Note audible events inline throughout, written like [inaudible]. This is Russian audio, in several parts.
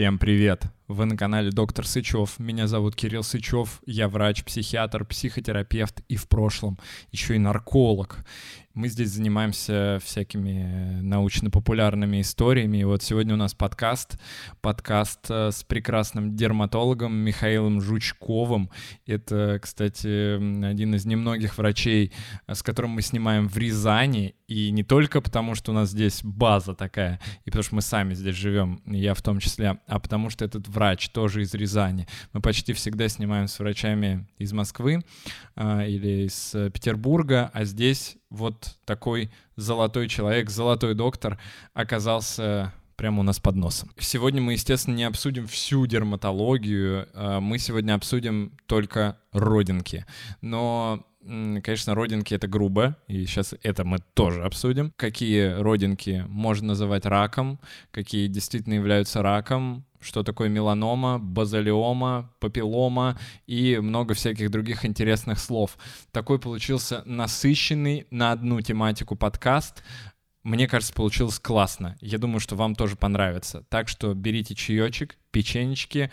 Всем привет! Вы на канале Доктор Сычев. Меня зовут Кирилл Сычев. Я врач, психиатр, психотерапевт и в прошлом еще и нарколог. Мы здесь занимаемся всякими научно-популярными историями. И вот сегодня у нас подкаст. Подкаст э, с прекрасным дерматологом Михаилом Жучковым. Это, кстати, один из немногих врачей, э, с которым мы снимаем в Рязани. И не только потому, что у нас здесь база такая, и потому что мы сами здесь живем, я в том числе, а потому что этот врач тоже из Рязани. Мы почти всегда снимаем с врачами из Москвы а, или из Петербурга, а здесь вот такой золотой человек, золотой доктор оказался прямо у нас под носом. Сегодня мы, естественно, не обсудим всю дерматологию, а, мы сегодня обсудим только родинки. Но Конечно, родинки — это грубо, и сейчас это мы тоже обсудим. Какие родинки можно называть раком, какие действительно являются раком, что такое меланома, базалиома, папиллома и много всяких других интересных слов. Такой получился насыщенный на одну тематику подкаст. Мне кажется, получилось классно. Я думаю, что вам тоже понравится. Так что берите чаечек, печенечки,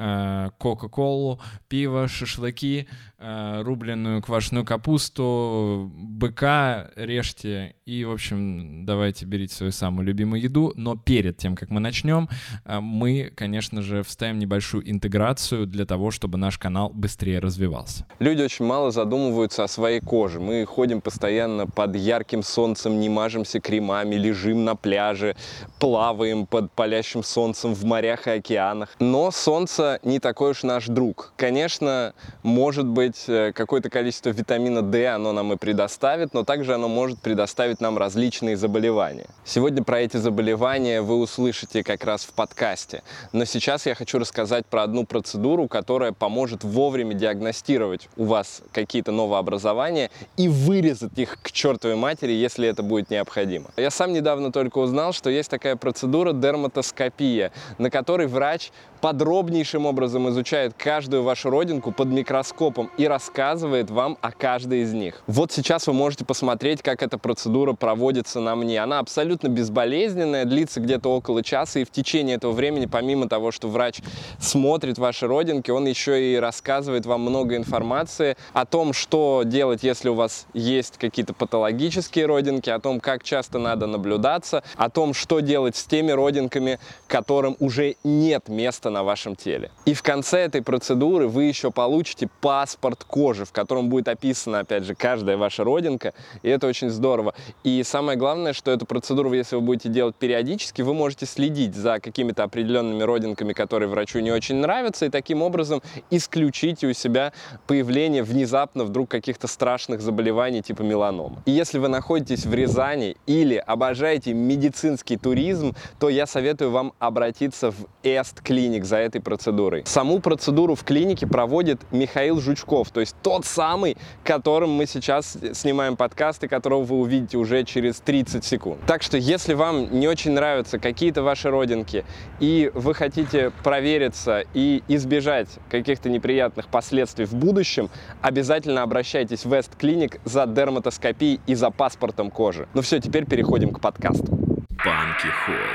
Э, кока-колу, пиво, шашлыки, рубленную квашеную капусту, быка режьте и, в общем, давайте берите свою самую любимую еду. Но перед тем, как мы начнем, э, мы, конечно же, вставим небольшую интеграцию для того, чтобы наш канал быстрее развивался. Люди очень мало задумываются о своей коже. Мы ходим постоянно под ярким солнцем, не мажемся кремами, лежим на пляже, плаваем под палящим солнцем в морях и океанах. Но солнце не такой уж наш друг. Конечно, может быть, э, какое-то количество витамина D оно нам и предоставит, но также оно может предоставить нам различные заболевания. Сегодня про эти заболевания вы услышите как раз в подкасте. Но сейчас я хочу рассказать про одну процедуру, которая поможет вовремя диагностировать у вас какие-то новообразования и вырезать их к чертовой матери, если это будет необходимо. Я сам недавно только узнал, что есть такая процедура дерматоскопия, на которой врач подробнейшим образом изучает каждую вашу родинку под микроскопом и рассказывает вам о каждой из них. Вот сейчас вы можете посмотреть, как эта процедура проводится на мне. Она абсолютно безболезненная, длится где-то около часа, и в течение этого времени, помимо того, что врач смотрит ваши родинки, он еще и рассказывает вам много информации о том, что делать, если у вас есть какие-то патологические родинки, о том, как часто надо наблюдаться, о том, что делать с теми родинками, которым уже нет места место на вашем теле. И в конце этой процедуры вы еще получите паспорт кожи, в котором будет описана, опять же, каждая ваша родинка, и это очень здорово. И самое главное, что эту процедуру, если вы будете делать периодически, вы можете следить за какими-то определенными родинками, которые врачу не очень нравятся, и таким образом исключите у себя появление внезапно вдруг каких-то страшных заболеваний типа меланома. И если вы находитесь в Рязани или обожаете медицинский туризм, то я советую вам обратиться в Эст Клиник клиник за этой процедурой. Саму процедуру в клинике проводит Михаил Жучков, то есть тот самый, которым мы сейчас снимаем подкаст и которого вы увидите уже через 30 секунд. Так что, если вам не очень нравятся какие-то ваши родинки, и вы хотите провериться и избежать каких-то неприятных последствий в будущем, обязательно обращайтесь в West Clinic за дерматоскопией и за паспортом кожи. Ну все, теперь переходим к подкасту. Банки.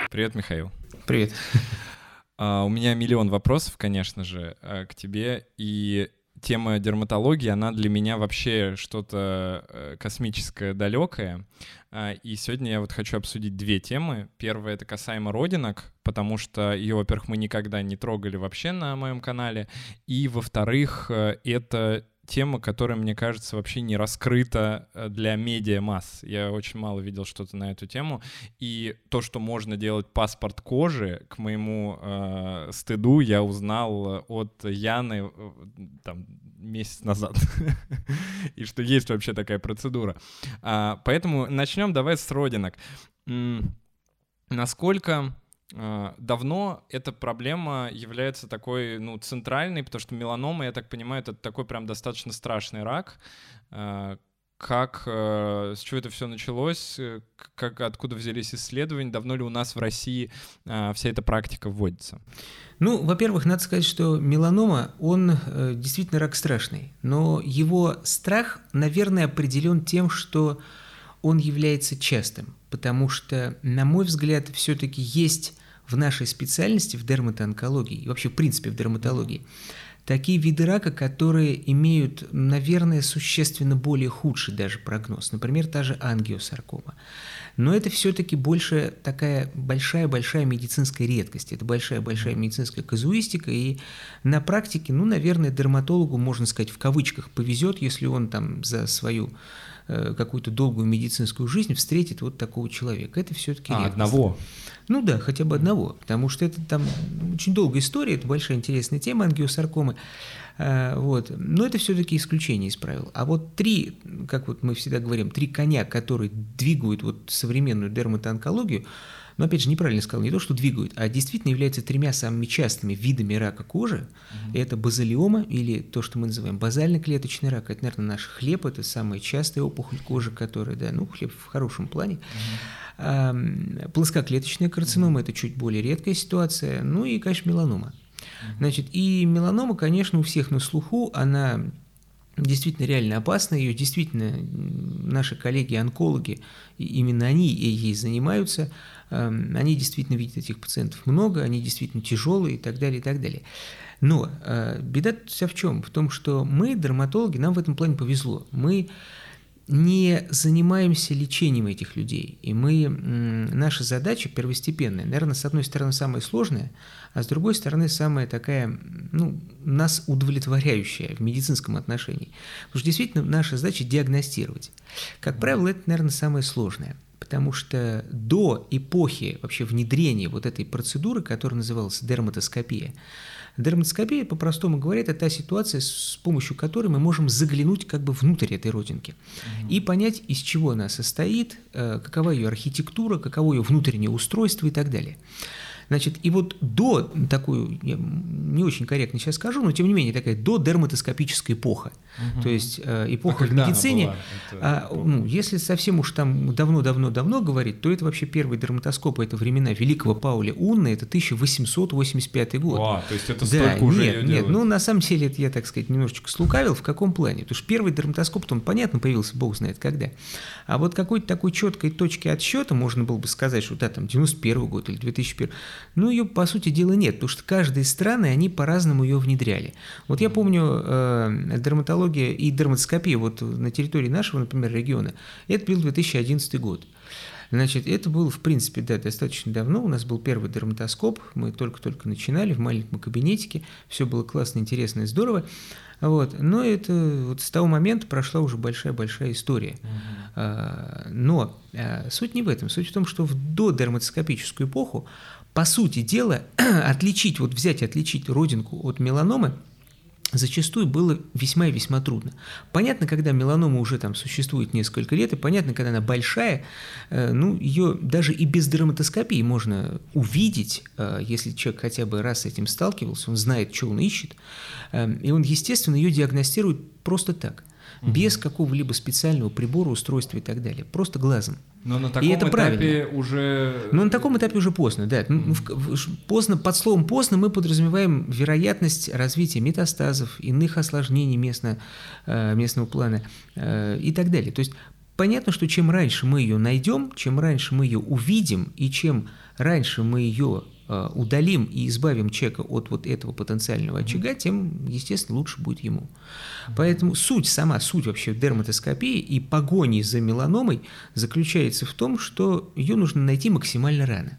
Привет, Михаил. Привет. Uh, у меня миллион вопросов, конечно же, uh, к тебе. И тема дерматологии, она для меня вообще что-то uh, космическое, далекое. И сегодня я вот хочу обсудить две темы. Первая — это касаемо родинок, потому что ее, во-первых, мы никогда не трогали вообще на моем канале. И, во-вторых, это тема, которая, мне кажется, вообще не раскрыта э, для медиа масс. Я очень мало видел что-то на эту тему. И то, что можно делать паспорт кожи, к моему э, стыду я узнал от Яны э, там, месяц назад. [laughs] И что есть вообще такая процедура. А, поэтому начнем давай с родинок. Насколько давно эта проблема является такой, ну, центральной, потому что меланома, я так понимаю, это такой прям достаточно страшный рак. А, как, э, с чего это все началось, э, как, откуда взялись исследования, давно ли у нас в России вся эта практика вводится? Ну, во-первых, надо сказать, что меланома, он э, действительно рак страшный, но его страх, наверное, определен тем, что он является частым, потому что, на мой взгляд, все-таки есть в нашей специальности, в дерматоонкологии, и вообще в принципе в дерматологии, такие виды рака, которые имеют, наверное, существенно более худший даже прогноз. Например, та же ангиосаркома. Но это все-таки больше такая большая-большая медицинская редкость. Это большая-большая медицинская казуистика. И на практике, ну, наверное, дерматологу, можно сказать, в кавычках повезет, если он там за свою какую-то долгую медицинскую жизнь встретит вот такого человека. Это все-таки а, одного? Ну да, хотя бы одного, потому что это там очень долгая история, это большая интересная тема ангиосаркомы. А, вот. Но это все-таки исключение из правил. А вот три, как вот мы всегда говорим, три коня, которые двигают вот современную дерматоонкологию, но опять же неправильно сказал, не то, что двигают, а действительно являются тремя самыми частыми видами рака кожи. Угу. Это базалиома или то, что мы называем базально-клеточный рак. Это, наверное, наш хлеб, это самая частая опухоль кожи, которая, да, ну, хлеб в хорошем плане. Угу. А, плоскоклеточная карцинома – это чуть более редкая ситуация. Ну и, конечно, меланома. Значит, и меланома, конечно, у всех на слуху, она действительно реально опасна, ее действительно наши коллеги-онкологи, именно они ей занимаются, они действительно видят этих пациентов много, они действительно тяжелые и так далее, и так далее. Но э, беда вся в чем? В том, что мы, дерматологи, нам в этом плане повезло. Мы не занимаемся лечением этих людей. И мы, наша задача первостепенная, наверное, с одной стороны, самая сложная, а с другой стороны, самая такая, ну, нас удовлетворяющая в медицинском отношении. Потому что действительно наша задача диагностировать. Как правило, это, наверное, самое сложное. Потому что до эпохи вообще внедрения вот этой процедуры, которая называлась дерматоскопия, Дерматоскопия, по-простому говоря, это та ситуация, с помощью которой мы можем заглянуть как бы внутрь этой родинки угу. и понять, из чего она состоит, э, какова ее архитектура, каково ее внутреннее устройство и так далее. Значит, и вот до такую, я не очень корректно сейчас скажу, но тем не менее такая до дерматоскопическая эпоха. Угу. То есть э, эпоха а в медицине. А, ну, если совсем уж там давно-давно-давно говорить, то это вообще первый дерматоскоп, это времена великого Пауля Унна, это 1885 год. А, то есть это столько да, уже нет, нет, ну на самом деле это я, так сказать, немножечко слукавил. В каком плане? Потому что первый дерматоскоп, он, понятно, появился, бог знает когда. А вот какой-то такой четкой точки отсчета можно было бы сказать, что да, там 91 год или 2001 ну, ее, по сути дела, нет, потому что каждые страны, они по-разному ее внедряли. Вот я помню, э, дерматология и дерматоскопия вот на территории нашего, например, региона, это был 2011 год. Значит, это было, в принципе, да, достаточно давно. У нас был первый дерматоскоп, мы только-только начинали в маленьком кабинетике, все было классно, интересно и здорово. Вот. Но это вот с того момента прошла уже большая-большая история. Uh-huh. Но а, суть не в этом. Суть в том, что в додерматоскопическую эпоху по сути дела, [clears throat] отличить, вот взять и отличить родинку от меланомы зачастую было весьма и весьма трудно. Понятно, когда меланома уже там существует несколько лет, и понятно, когда она большая, э, ну, ее даже и без дерматоскопии можно увидеть, э, если человек хотя бы раз с этим сталкивался, он знает, что он ищет, э, и он, естественно, ее диагностирует просто так, угу. без какого-либо специального прибора, устройства и так далее, просто глазом. Но на таком и это этапе правильно. уже... Но на таком этапе уже поздно, да. Ну, поздно, под словом поздно мы подразумеваем вероятность развития метастазов, иных осложнений местно, э, местного плана э, и так далее. То есть понятно, что чем раньше мы ее найдем, чем раньше мы ее увидим, и чем раньше мы ее удалим и избавим человека от вот этого потенциального очага, тем, естественно, лучше будет ему. Поэтому суть, сама суть вообще дерматоскопии и погони за меланомой заключается в том, что ее нужно найти максимально рано.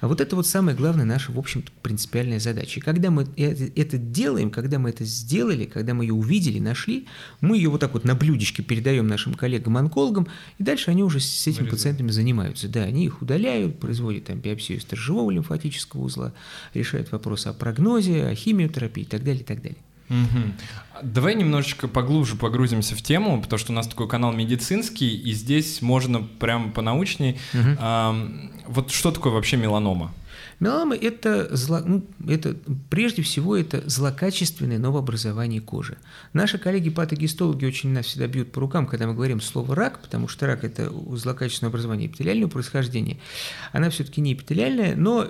А вот это вот самая главная наша, в общем-то, принципиальная задача. И когда мы это делаем, когда мы это сделали, когда мы ее увидели, нашли, мы ее вот так вот на блюдечке передаем нашим коллегам-онкологам, и дальше они уже с этими пациентами занимаются. Да, они их удаляют, производят там биопсию сторожевого лимфатического узла, решают вопросы о прогнозе, о химиотерапии и так далее, и так далее. Угу. Давай немножечко поглубже погрузимся в тему, потому что у нас такой канал медицинский, и здесь можно прямо по научней. Угу. А, вот что такое вообще меланома? Меланома это, зло, ну, это прежде всего это злокачественное новообразование кожи. Наши коллеги-патогистологи очень нас всегда бьют по рукам, когда мы говорим слово рак, потому что рак это злокачественное образование эпителиального происхождения. Она все-таки не эпителиальная, но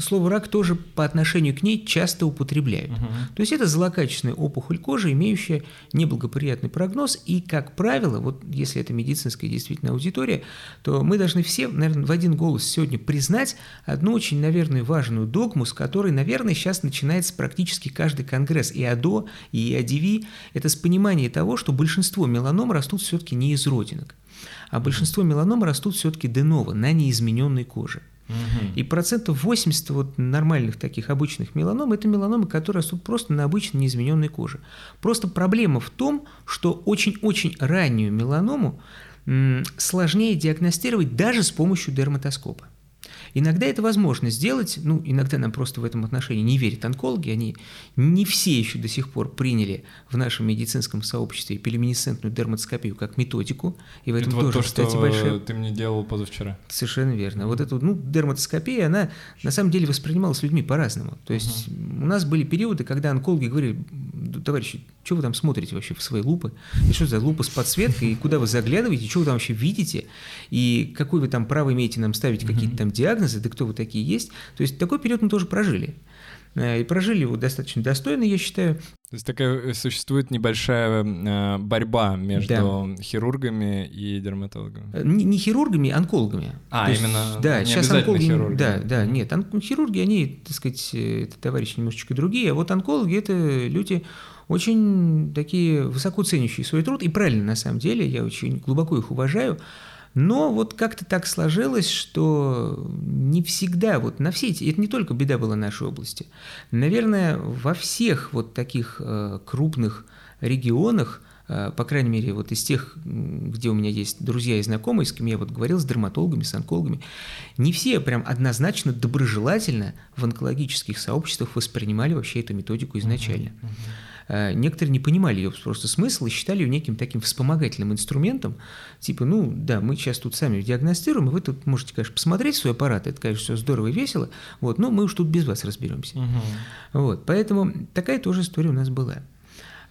слово рак тоже по отношению к ней часто употребляют. Угу. То есть это злокачественная опухоль кожи, имеющая неблагоприятный прогноз, и, как правило, вот если это медицинская действительно аудитория, то мы должны все, наверное, в один голос сегодня признать одну очень, наверное, важную догму, с которой, наверное, сейчас начинается практически каждый конгресс и АДО, и АДВ. Это с понимания того, что большинство меланом растут все-таки не из родинок, а большинство меланом растут все-таки деново, на неизмененной коже. И процентов 80 вот нормальных таких обычных меланом – это меланомы, которые растут просто на обычной неизмененной коже. Просто проблема в том, что очень-очень раннюю меланому сложнее диагностировать даже с помощью дерматоскопа. Иногда это возможно сделать, ну, иногда нам просто в этом отношении не верят онкологи, они не все еще до сих пор приняли в нашем медицинском сообществе пелеминесцентную дерматоскопию как методику, и в этом это тоже, вот то, кстати, что большая... ты мне делал позавчера. Совершенно верно. Вот эта, ну, дерматоскопия, она на самом деле воспринималась людьми по-разному. То есть uh-huh. у нас были периоды, когда онкологи говорили, товарищи, что вы там смотрите вообще в свои лупы? И что за лупа с подсветкой? И куда вы заглядываете? Что вы там вообще видите? И какой вы там право имеете нам ставить какие-то там диагнозы? Да кто вы такие есть? То есть такой период мы тоже прожили. Э, и прожили его достаточно достойно, я считаю. То есть такая э, существует небольшая э, борьба между да. хирургами и дерматологами? Не, не хирургами, а онкологами. А, То именно есть, да, не сейчас онкологи, хирурги. Да, да, нет, он, хирурги, они, так сказать, это товарищи немножечко другие, а вот онкологи – это люди очень такие высоко ценящие свой труд, и правильно на самом деле, я очень глубоко их уважаю, но вот как-то так сложилось, что не всегда, вот на все эти, это не только беда была нашей области, наверное, во всех вот таких э, крупных регионах, э, по крайней мере, вот из тех, где у меня есть друзья и знакомые, с кем я вот говорил, с дерматологами, с онкологами, не все прям однозначно доброжелательно в онкологических сообществах воспринимали вообще эту методику изначально. Uh-huh, uh-huh. Э, некоторые не понимали ее просто смысл и считали ее неким таким вспомогательным инструментом, типа, ну да, мы сейчас тут сами диагностируем, и вы тут можете, конечно, посмотреть свой аппарат, это, конечно, все здорово и весело, вот, но мы уж тут без вас разберемся. Угу. Вот, поэтому такая тоже история у нас была.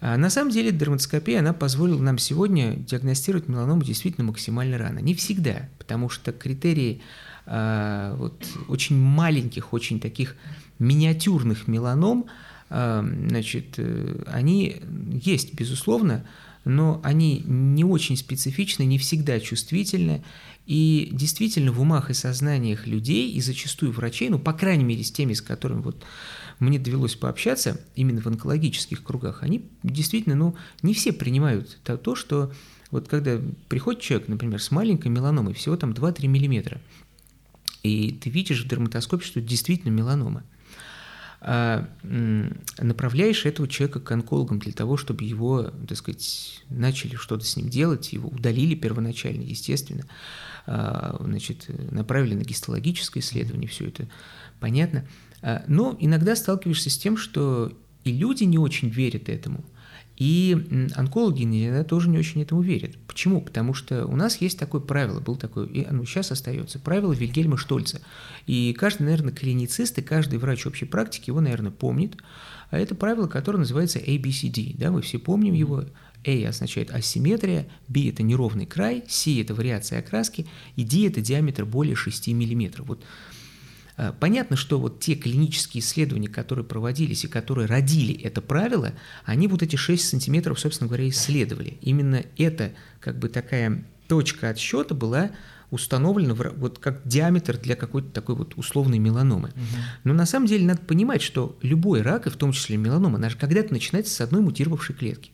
А на самом деле дерматоскопия, она позволила нам сегодня диагностировать меланому действительно максимально рано. Не всегда, потому что критерии а, вот, очень маленьких, очень таких миниатюрных меланом – значит, э, они есть, безусловно, но они не очень специфичны, не всегда чувствительны, и действительно в умах и сознаниях людей, и зачастую врачей, ну, по крайней мере, с теми, с которыми вот мне довелось пообщаться, именно в онкологических кругах, они действительно, ну, не все принимают то, то что вот когда приходит человек, например, с маленькой меланомой, всего там 2-3 миллиметра, и ты видишь в дерматоскопе, что это действительно меланома – направляешь этого человека к онкологам для того, чтобы его, так сказать, начали что-то с ним делать, его удалили первоначально, естественно, а, значит, направили на гистологическое исследование, все это понятно. А, но иногда сталкиваешься с тем, что и люди не очень верят этому – и онкологи иногда тоже не очень этому верят. Почему? Потому что у нас есть такое правило, был такое, и оно сейчас остается, правило Вильгельма Штольца. И каждый, наверное, клиницист и каждый врач общей практики его, наверное, помнит. А это правило, которое называется ABCD. Да, мы все помним его. A означает асимметрия, B – это неровный край, C – это вариация окраски, и D – это диаметр более 6 мм. Вот понятно, что вот те клинические исследования, которые проводились и которые родили это правило, они вот эти 6 сантиметров, собственно говоря, исследовали. Именно это как бы такая точка отсчета была установлена вот как диаметр для какой-то такой вот условной меланомы. Угу. Но на самом деле надо понимать, что любой рак, и в том числе меланома, она же когда-то начинается с одной мутировавшей клетки.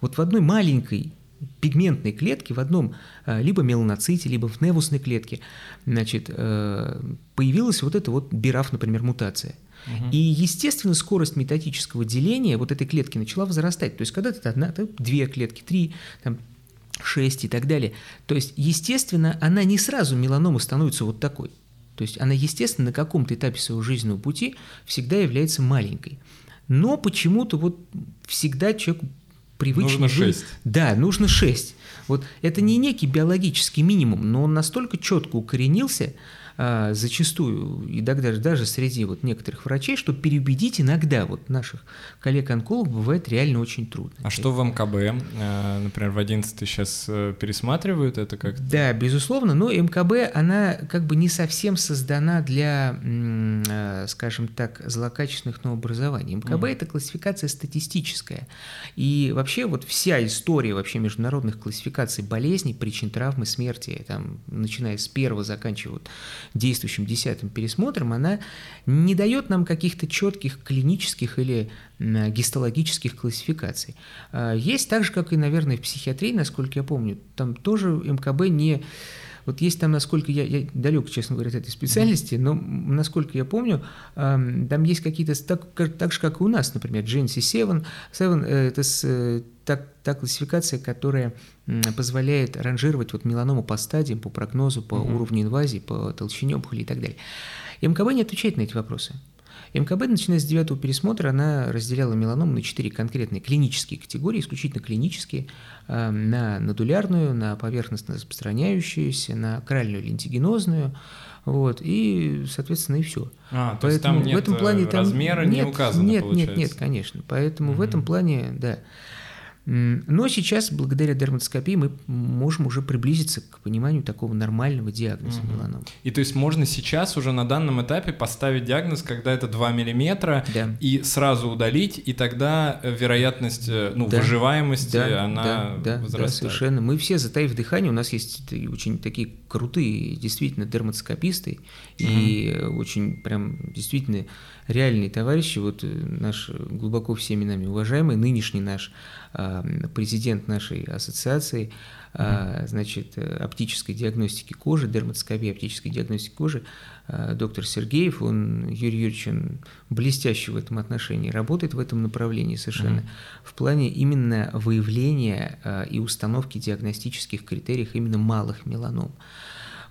Вот в одной маленькой пигментной клетки в одном, э, либо меланоците, либо в невусной клетке, значит, э, появилась вот эта вот бираф, например, мутация. Угу. И, естественно, скорость метатического деления вот этой клетки начала возрастать. То есть, когда это одна, это две клетки, три, там, шесть и так далее. То есть, естественно, она не сразу меланома становится вот такой. То есть, она, естественно, на каком-то этапе своего жизненного пути всегда является маленькой. Но почему-то вот всегда человек привычный. Нужно 6. Да, нужно 6. Вот это не некий биологический минимум, но он настолько четко укоренился, а, зачастую, и даже, даже среди вот некоторых врачей, что переубедить иногда вот наших коллег-онкологов бывает реально очень трудно. А что в МКБ? А, например, в 11 сейчас э, пересматривают это как-то? Да, безусловно, но МКБ, она как бы не совсем создана для, а, скажем так, злокачественных новообразований. МКБ угу. – это классификация статистическая. И вообще вот вся история вообще международных классификаций болезней, причин травмы, смерти, там, начиная с первого, заканчивая вот действующим десятым пересмотром, она не дает нам каких-то четких клинических или гистологических классификаций. А, есть так же, как и, наверное, в психиатрии, насколько я помню, там тоже МКБ не вот есть там, насколько я, я далек, честно говоря, от этой специальности, но насколько я помню, там есть какие-то, так, так же, как и у нас, например, GNC 7, 7 это с, э, так, та классификация, которая позволяет ранжировать вот меланому по стадиям, по прогнозу, по угу. уровню инвазии, по толщине опухоли и так далее. МКБ не отвечает на эти вопросы. МКБ, начиная с девятого пересмотра, она разделяла меланому на четыре конкретные клинические категории, исключительно клинические, э, на нодулярную, на поверхностно распространяющуюся, на кральную лентигенозную, вот, и, соответственно, и все. А, Поэтому то есть там нет в этом плане там размера нет, не указано, Нет, получается. нет, нет, конечно. Поэтому угу. в этом плане, да. Но сейчас, благодаря дерматоскопии, мы можем уже приблизиться к пониманию такого нормального диагноза угу. меланомы. И то есть можно сейчас уже на данном этапе поставить диагноз, когда это 2 мм, да. и сразу удалить, и тогда э, вероятность э, ну, да. выживаемости, да, она да, да, возрастает. Да, совершенно. Мы все, затаив дыхание, у нас есть очень такие крутые, действительно, дерматоскописты, угу. и очень прям действительно реальные товарищи, вот э, наш глубоко всеми нами уважаемый, нынешний наш президент нашей ассоциации, mm-hmm. значит, э, оптической диагностики кожи, дерматоскопии оптической диагностики кожи, а, доктор Сергеев, он, Юрий Юрьевич, он блестяще в этом отношении, работает в этом направлении совершенно, mm-hmm. в плане именно выявления и установки диагностических критериев именно малых меланом.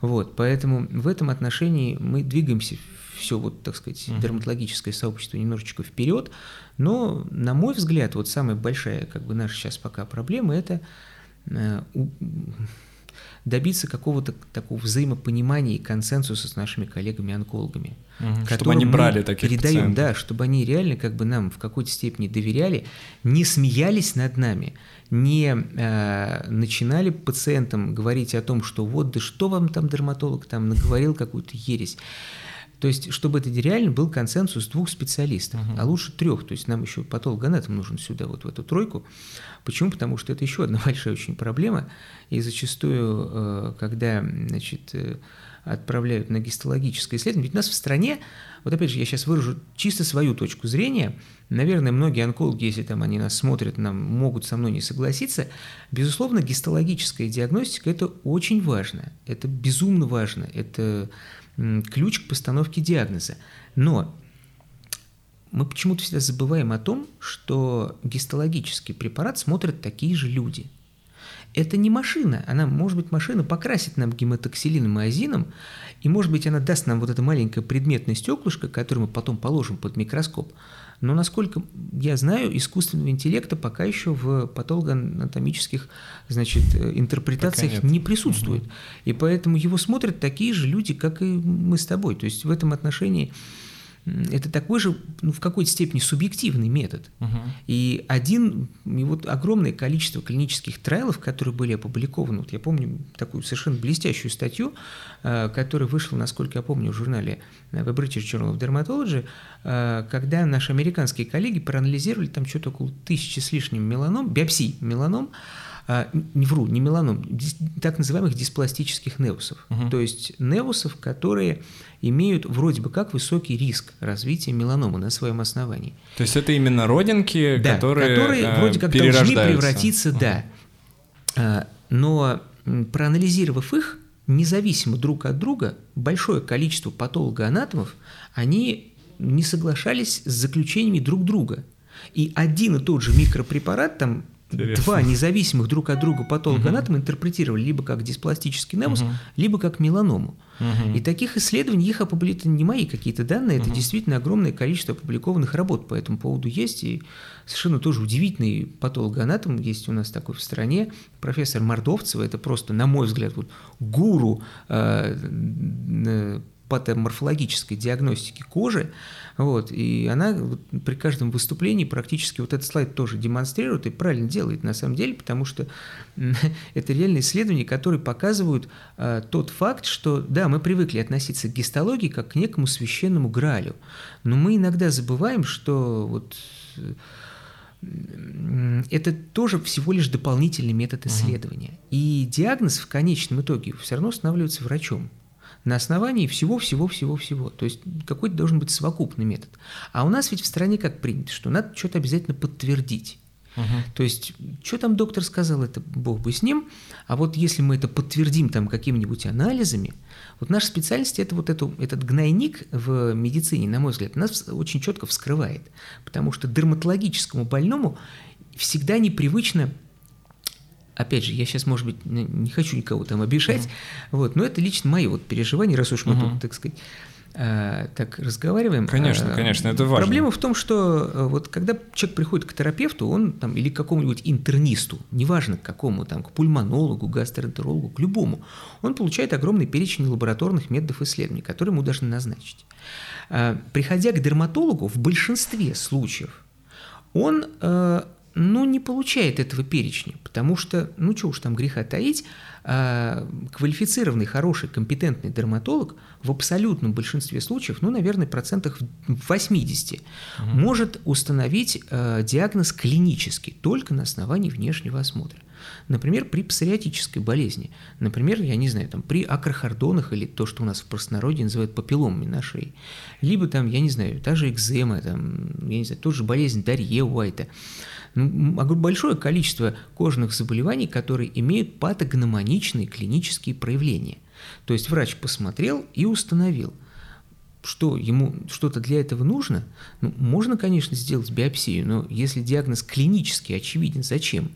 Вот, поэтому в этом отношении мы двигаемся все, вот, так сказать, uh-huh. дерматологическое сообщество немножечко вперед, но, на мой взгляд, вот самая большая, как бы, наша сейчас пока проблема – это э, добиться какого-то такого взаимопонимания и консенсуса с нашими коллегами-онкологами. Угу, чтобы они брали таких передаем, пациентов. Да, чтобы они реально как бы нам в какой-то степени доверяли, не смеялись над нами, не э, начинали пациентам говорить о том, что вот, да что вам там дерматолог там наговорил какую-то ересь. То есть, чтобы это реально был консенсус двух специалистов, uh-huh. а лучше трех. То есть, нам еще патологоанатом нужен сюда, вот в эту тройку. Почему? Потому что это еще одна [laughs] большая очень проблема. И зачастую, э, когда значит, э, отправляют на гистологическое исследование, ведь у нас в стране, вот опять же, я сейчас выражу чисто свою точку зрения, наверное, многие онкологи, если там они нас смотрят, нам могут со мной не согласиться, безусловно, гистологическая диагностика – это очень важно, это безумно важно, это ключ к постановке диагноза. Но мы почему-то всегда забываем о том, что гистологический препарат смотрят такие же люди. Это не машина, она, может быть, машина покрасит нам гематоксилином и азином, и, может быть, она даст нам вот это маленькое предметное стеклышко, которое мы потом положим под микроскоп – но, насколько я знаю, искусственного интеллекта пока еще в патологоанатомических значит, э, интерпретациях не присутствует. Угу. И поэтому его смотрят такие же люди, как и мы с тобой. То есть в этом отношении это такой же, ну, в какой-то степени субъективный метод. Угу. И один, и вот огромное количество клинических трайлов, которые были опубликованы, вот я помню такую совершенно блестящую статью, э, которая вышла, насколько я помню, в журнале э, The British Journal of Dermatology, э, когда наши американские коллеги проанализировали там что-то около тысячи с лишним меланом, биопсий меланом, а, не вру, не меланом, так называемых диспластических неусов. Угу. То есть неусов, которые имеют вроде бы как высокий риск развития меланомы на своем основании. То есть это именно родинки, да, которые, которые э, вроде как должны превратиться, угу. да. А, но проанализировав их, независимо друг от друга, большое количество патологоанатомов, они не соглашались с заключениями друг друга. И один и тот же микропрепарат, там Интересно. Два независимых друг от друга патологоанатома угу. интерпретировали либо как диспластический невус, угу. либо как меланому. Угу. И таких исследований, их опубликованы не мои какие-то данные, угу. это действительно огромное количество опубликованных работ по этому поводу есть. И совершенно тоже удивительный патологоанатом есть у нас такой в стране, профессор Мордовцева, это просто, на мой взгляд, вот гуру э, патоморфологической диагностики кожи, вот, и она вот, при каждом выступлении практически вот этот слайд тоже демонстрирует и правильно делает на самом деле, потому что [laughs] это реальные исследования, которые показывают э, тот факт, что да, мы привыкли относиться к гистологии как к некому священному гралю, но мы иногда забываем, что вот это тоже всего лишь дополнительный метод исследования. Угу. И диагноз в конечном итоге все равно устанавливается врачом на основании всего-всего-всего-всего. То есть какой-то должен быть совокупный метод. А у нас ведь в стране как принято, что надо что-то обязательно подтвердить. Угу. То есть, что там доктор сказал, это бог бы с ним. А вот если мы это подтвердим там какими-нибудь анализами, вот наша специальность это вот эту, этот гнойник в медицине, на мой взгляд, нас очень четко вскрывает. Потому что дерматологическому больному всегда непривычно опять же, я сейчас, может быть, не хочу никого там обижать, mm-hmm. вот, но это лично мои вот переживания, раз уж мы mm-hmm. тут, так сказать, э, так разговариваем. Конечно, э, конечно, это важно. Проблема в том, что э, вот когда человек приходит к терапевту, он там или к какому-нибудь интернисту, неважно к какому, там, к пульмонологу, гастроэнтерологу, к любому, он получает огромный перечень лабораторных методов исследований, которые ему должны назначить. Приходя к дерматологу, в большинстве случаев он ну, не получает этого перечня, потому что, ну, что уж там греха таить, а, квалифицированный, хороший, компетентный дерматолог в абсолютном большинстве случаев, ну, наверное, процентах в 80, угу. может установить а, диагноз клинический только на основании внешнего осмотра. Например, при псориатической болезни. Например, я не знаю, там, при акрохордонах или то, что у нас в простонародье называют папилломами на шее. Либо там, я не знаю, та же экзема, там, я не знаю, тоже болезнь Дарье Уайта большое количество кожных заболеваний, которые имеют патогномоничные клинические проявления. То есть врач посмотрел и установил, что ему что-то для этого нужно. Ну, можно, конечно, сделать биопсию, но если диагноз клинически очевиден, зачем?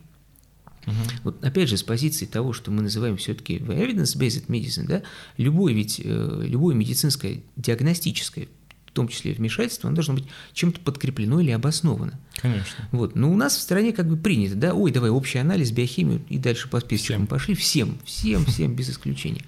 Угу. Вот опять же, с позиции того, что мы называем все-таки evidence-based medicine, да, любое ведь, э, любое медицинское диагностическое в том числе вмешательство, оно должно быть чем-то подкреплено или обосновано. Конечно. Вот. Но у нас в стране как бы принято, да, ой, давай общий анализ, биохимию и дальше по списочкам пошли, всем, всем, всем без исключения.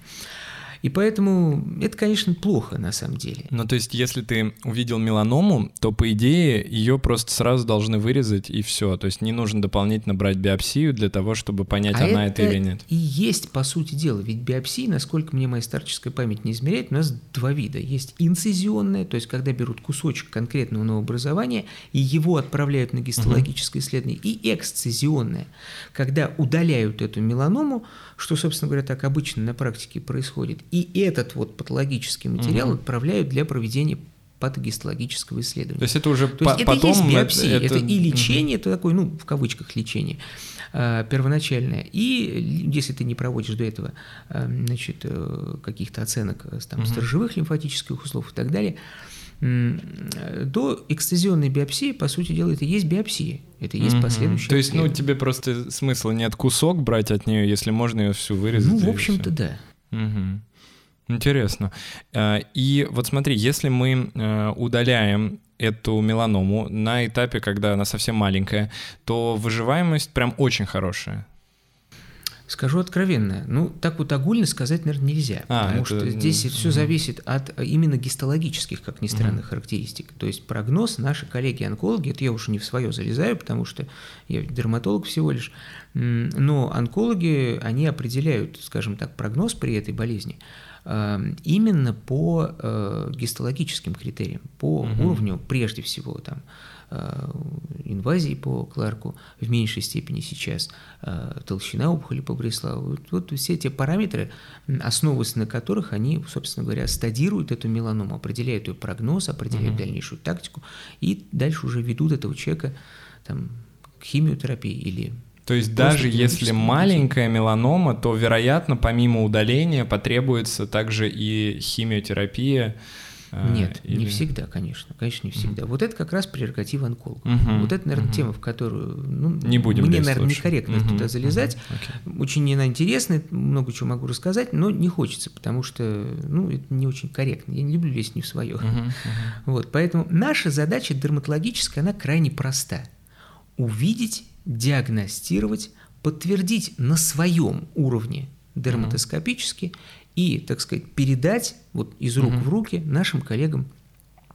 И поэтому это, конечно, плохо на самом деле. Ну, то есть, если ты увидел меланому, то, по идее, ее просто сразу должны вырезать, и все. То есть, не нужно дополнительно брать биопсию для того, чтобы понять, а она это, это или нет. И есть, по сути дела, ведь биопсии, насколько мне моя старческая память не измеряет, у нас два вида. Есть инцизионная, то есть, когда берут кусочек конкретного новообразования и его отправляют на гистологическое угу. исследование, и эксцизионная, когда удаляют эту меланому, что, собственно говоря, так обычно на практике происходит. И этот вот патологический материал угу. отправляют для проведения патогистологического исследования. То есть это уже То есть потом... Это есть биопсия, это, это и лечение, угу. это такое, ну, в кавычках лечение э, первоначальное. И если ты не проводишь до этого э, значит, э, каких-то оценок там, угу. сторожевых лимфатических услов и так далее, до экстазионной биопсии, по сути дела, это есть биопсия. Это есть угу. последующая. То есть, ну, тебе просто смысла нет кусок брать от нее, если можно ее всю вырезать. Ну, в общем-то, да. Угу. Интересно. Э, и вот смотри, если мы э, удаляем эту меланому на этапе, когда она совсем маленькая, то выживаемость прям очень хорошая. Скажу откровенно, ну так вот огульно сказать, наверное, нельзя, а, потому это... что здесь все зависит от именно гистологических, как ни странно, угу. характеристик. То есть прогноз наши коллеги-онкологи, это я уже не в свое залезаю, потому что я дерматолог всего лишь, но онкологи, они определяют, скажем так, прогноз при этой болезни эм, именно по э, гистологическим критериям, по угу. уровню, прежде всего, там, Э, инвазии по Кларку в меньшей степени сейчас, э, толщина опухоли по Бреславу. Вот, вот все эти параметры, основываясь на которых они, собственно говоря, стадируют эту меланому, определяют ее прогноз, определяют угу. дальнейшую тактику и дальше уже ведут этого человека там, к химиотерапии или то есть даже если маленькая меланома, то, вероятно, помимо удаления потребуется также и химиотерапия, Нет, или... не всегда, конечно, конечно, не всегда. Mm-hmm. Вот это как раз прерогатива онколога. Mm-hmm. Вот это, наверное, mm-hmm. тема, в которую ну, не будем мне, наверное, лучше. некорректно mm-hmm. туда залезать. Mm-hmm. Okay. Очень она интересная, много чего могу рассказать, но не хочется, потому что ну, это не очень корректно. Я не люблю лезть не в свое. Mm-hmm. Mm-hmm. Вот, поэтому наша задача дерматологическая, она крайне проста. Увидеть, диагностировать, подтвердить на своем уровне дерматоскопически и, так сказать, передать вот из рук в руки нашим коллегам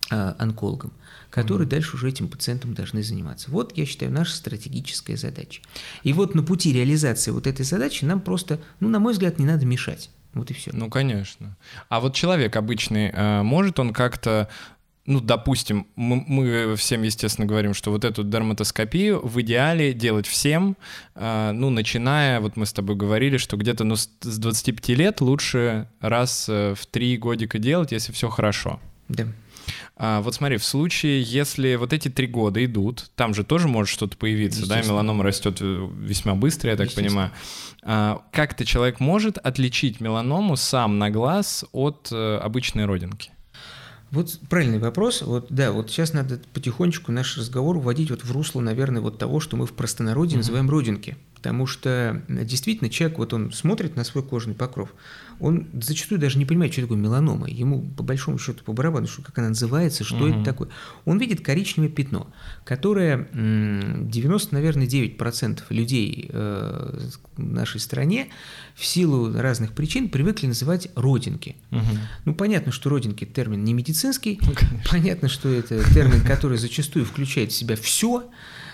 а, онкологам, которые mm дальше уже этим пациентам должны заниматься. Вот, я считаю, наша стратегическая задача. И вот на пути реализации вот этой задачи нам просто, ну, на мой взгляд, не надо мешать. Вот и все. Ну, конечно. А вот человек обычный, э, может он как-то ну, допустим, мы, мы всем, естественно, говорим, что вот эту дерматоскопию в идеале делать всем, э, ну, начиная, вот мы с тобой говорили, что где-то ну, с 25 лет лучше раз э, в три годика делать, если все хорошо. Да. А, вот смотри, в случае, если вот эти три года идут, там же тоже может что-то появиться, да, меланома растет э, весьма быстро, я так понимаю. А, как-то человек может отличить меланому сам на глаз от э, обычной родинки? Вот правильный вопрос. Вот да, вот сейчас надо потихонечку наш разговор вводить вот в русло, наверное, вот того, что мы в простонародье mm-hmm. называем родинки. Потому что действительно человек, вот он смотрит на свой кожный покров, он зачастую даже не понимает, что такое меланома. Ему по большому счету по барабану, что, как она называется, что угу. это такое. Он видит коричневое пятно, которое 90, наверное, 9% людей э, в нашей стране в силу разных причин привыкли называть родинки. Угу. Ну, понятно, что родинки – термин не медицинский, ну, понятно, что это термин, который зачастую включает в себя все,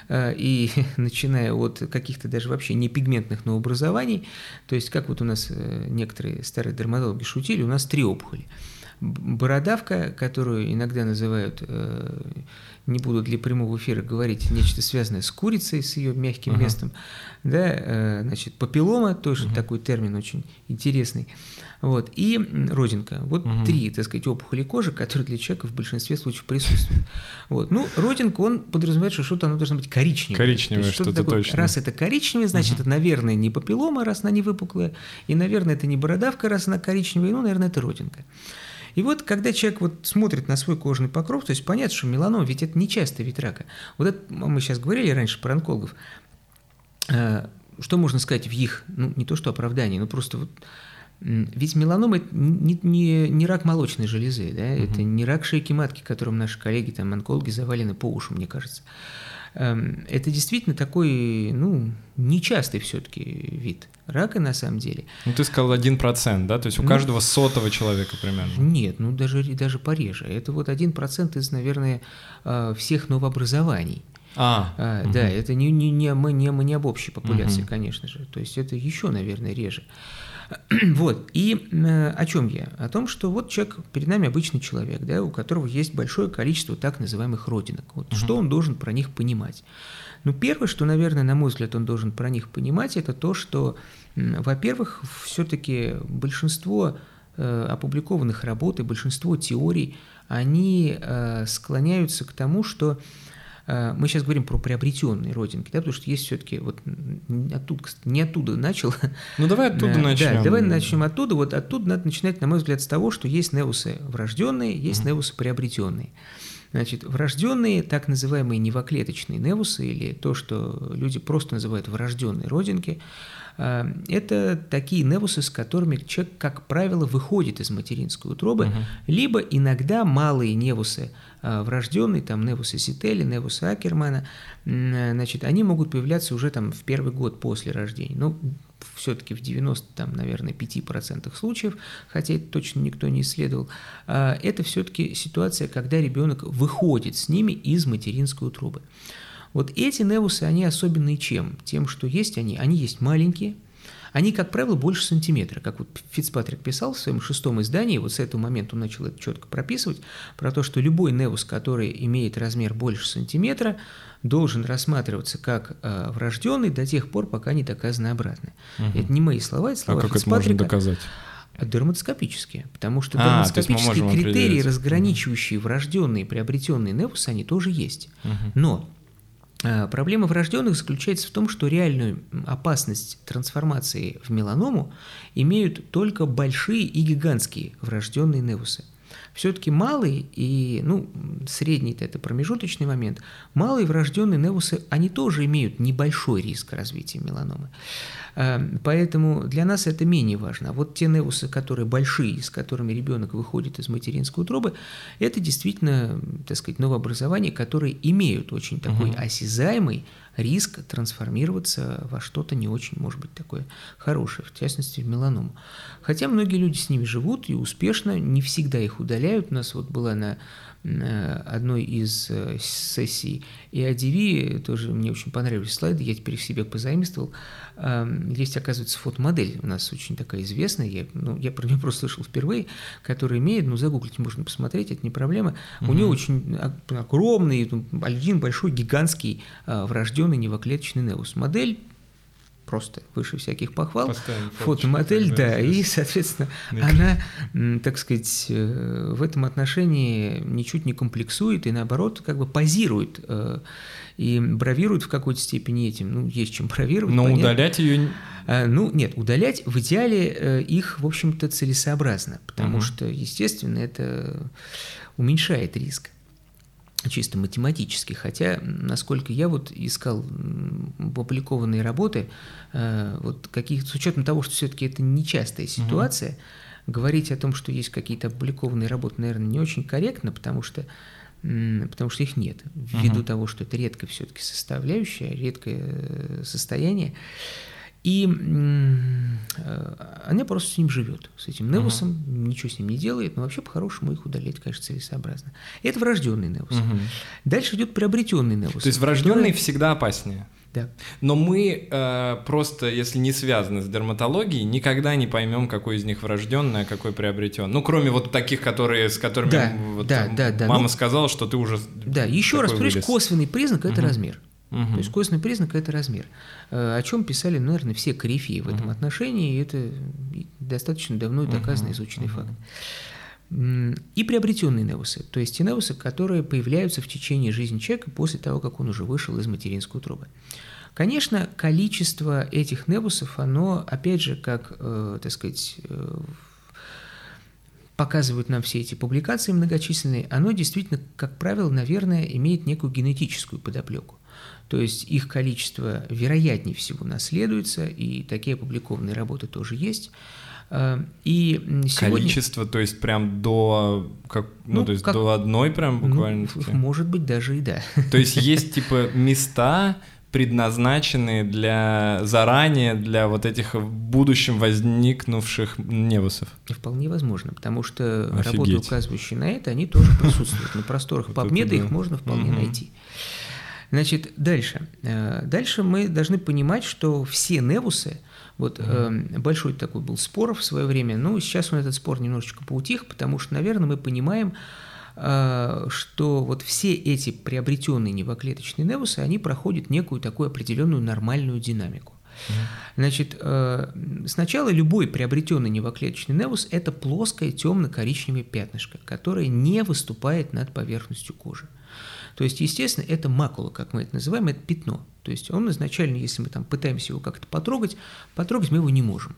и [laughs] начиная от каких-то даже вообще не пигментных новообразований, то есть как вот у нас э, некоторые старые дерматологи шутили, у нас три опухоли. Бородавка, которую иногда называют, э, не буду для прямого эфира говорить, нечто связанное с курицей, с ее мягким uh-huh. местом, да, значит, папиллома, тоже uh-huh. такой термин очень интересный, вот, и родинка. Вот угу. три, так сказать, опухоли кожи, которые для человека в большинстве случаев присутствуют. Вот. Ну, родинка, он подразумевает, что что-то оно должно быть коричневое. Коричневое, что-то, что такое, точно. Раз это коричневое, значит, угу. это, наверное, не папиллома, раз она не выпуклая, и, наверное, это не бородавка, раз она коричневая, ну, наверное, это родинка. И вот, когда человек вот смотрит на свой кожный покров, то есть понятно, что меланом, ведь это не часто вид рака. Вот это, мы сейчас говорили раньше про онкологов, э, что можно сказать в их, ну, не то что оправдании, но просто вот ведь меланома это не, не, не рак молочной железы, да, угу. это не рак шейки матки, которым наши коллеги, там, онкологи завалены по ушам, мне кажется. Эм, это действительно такой, ну, нечастый все-таки вид рака на самом деле. Ну, ты сказал один процент, да? То есть у ну, каждого сотого человека примерно. Нет, ну даже, даже пореже. Это вот один процент из, наверное, э, всех новообразований. А, а угу. Да, это не, не, не, мы, не, мы не об общей популяции, угу. конечно же. То есть это еще, наверное, реже. [clears throat] Вот, и э, о чем я? О том, что вот человек, перед нами обычный человек, да, у которого есть большое количество так называемых родинок. Вот угу. что он должен про них понимать? Ну, первое, что, наверное, на мой взгляд, он должен про них понимать, это то, что, во-первых, все-таки большинство э, опубликованных работ и большинство теорий, они э, склоняются к тому, что Э, мы сейчас говорим про приобретенные родинки, да, потому что есть все-таки вот оттуда, не оттуда начал. Ну давай оттуда начнем. Да, давай начнем оттуда. Вот оттуда надо начинать, на мой взгляд, с того, что есть неусы врожденные, есть mm неусы приобретенные. Значит, врожденные, так называемые невоклеточные невусы, или то, что люди просто называют врожденные родинки, э, это такие невусы, с которыми человек, как правило, выходит из материнской утробы, угу. либо иногда малые невусы Э, врожденный, там Невуса Сители, Невуса Акермана, э, значит, они могут появляться уже там в первый год после рождения. Ну, все-таки в 90, там, наверное, 5% случаев, хотя это точно никто не исследовал, э, это все-таки ситуация, когда ребенок выходит с ними из материнской утробы. Вот эти невусы, они особенные чем? Тем, что есть они, они есть маленькие, они, как правило, больше сантиметра. Как вот Фицпатрик писал в своем шестом издании, вот с этого момента он начал это четко прописывать, про то, что любой невус, который имеет размер больше сантиметра, должен рассматриваться как э, врожденный до тех пор, пока не доказано обратное. Угу. Это не мои слова, это слова а как это можно доказать? Дерматоскопические, потому что а, дерматоскопические критерии, разграничивающие врожденные и приобретенные невусы, они тоже есть. Угу. Но проблема врожденных заключается в том, что реальную опасность трансформации в меланому имеют только большие и гигантские врожденные невусы. Все-таки малые и, ну, средний это промежуточный момент, малые врожденные невусы, они тоже имеют небольшой риск развития меланомы. Эм, поэтому для нас это менее важно. А вот те невусы, которые большие, с которыми ребенок выходит из материнской утробы, это действительно, так сказать, новообразования, которые имеют очень такой угу. осязаемый риск трансформироваться во что-то не очень, может быть, такое хорошее, в частности, в меланому. Хотя многие люди с ними живут и успешно, не всегда их удаляют. У нас вот была на одной из э, сессий и IDV, тоже мне очень понравились слайды, я теперь их себе позаимствовал. Есть, оказывается, фотомодель у нас очень такая известная, я, ну, я про нее [laughs] просто слышал впервые, которая имеет, ну, загуглить можно посмотреть, это не проблема. Угу. У нее очень огромный, один большой, гигантский а, врожденный невоклеточный неус. Модель просто выше всяких похвал. Фотомодель, да, и, соответственно, она, так сказать, э, в этом отношении ничуть не комплексует и, наоборот, как бы позирует э, и бравирует в какой-то степени этим. Ну, есть чем бравировать. Но понятно. удалять ее... А, ну, нет, удалять в идеале э, их, в общем-то, целесообразно, потому угу. что, естественно, это уменьшает риск чисто математически, хотя, насколько я вот искал опубликованные работы, э, вот каких с учетом того, что все-таки это нечастая ситуация, угу. говорить о том, что есть какие-то опубликованные работы, наверное, не очень корректно, потому что потому что их нет, ввиду угу. того, что это редкая все-таки составляющая, редкое э, состояние. И э, она просто с ним живет, с этим невусом, uh ничего с ним не делает, но вообще по-хорошему их удалять, конечно, целесообразно. Это врожденный невус. uh Дальше идет приобретенный невус. То есть врожденный который... всегда опаснее. Да. Но мы э, просто, если не связаны с дерматологией, никогда не поймем, какой из них врожденный, а какой приобретен. Ну, кроме вот таких, которые, с которыми да, вот, да, да, да. мама ну, сказала, что ты уже. Да, еще раз, косвенный признак это угу. размер. Угу. То есть костный признак – это размер. Э, о чем писали, наверное, все корифеи в этом угу. отношении, и это достаточно давно доказанный, изученный угу. факт. И приобретенные невусы, то есть те невусы, которые появляются в течение жизни человека после того, как он уже вышел из материнской утробы. Конечно, количество этих невусов, оно, опять же, как, э, так сказать, э, показывают нам все эти публикации многочисленные, оно действительно, как правило, наверное, имеет некую генетическую подоплеку. То есть их количество вероятнее всего наследуется, и такие опубликованные работы тоже есть. А, и сегодня... Количество, то есть прям до, как, ну, ну то есть как... до одной прям ну, буквально? Ну, может быть, даже и да. То есть есть типа места, предназначенные для заранее для вот этих в будущем возникнувших невусов. Вполне возможно, потому что Офигеть. работы, указывающие на это, они тоже присутствуют. На просторах PubMed их можно вполне найти. Значит, дальше. Э, дальше мы должны понимать, что все невусы, вот mm большой такой был спор в свое время, ну, сейчас он этот спор немножечко поутих, потому что, наверное, мы понимаем, э, что вот все эти приобретенные невоклеточные невусы, они проходят некую такую определенную нормальную динамику. Значит, сначала любой приобретенный невоклеточный невус – это плоское темно-коричневое пятнышко, которое не выступает над поверхностью кожи. То есть, естественно, это макула, как мы это называем, это пятно. То есть он изначально, если мы там пытаемся его как-то потрогать, потрогать мы его не можем.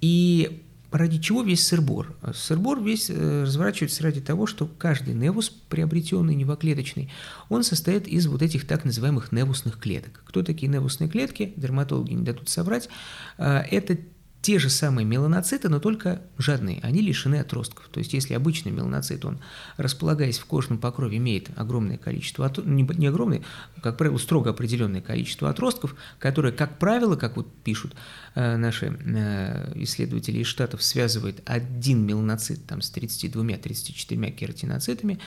И ради чего весь сырбор? Сырбор весь э, разворачивается ради того, что каждый невус, приобретенный невоклеточный, он состоит из вот этих так называемых невусных клеток. Кто такие невусные клетки? Дерматологи не дадут соврать. Э, это те же самые меланоциты, но только жадные, они лишены отростков. То есть если обычный меланоцит, он, располагаясь в кожном покрове, имеет огромное количество, не, не огромное, как правило, строго определенное количество отростков, которые, как правило, как вот пишут наши э, исследователи из Штатов, связывает один меланоцит там, с 32-34 кератиноцитами,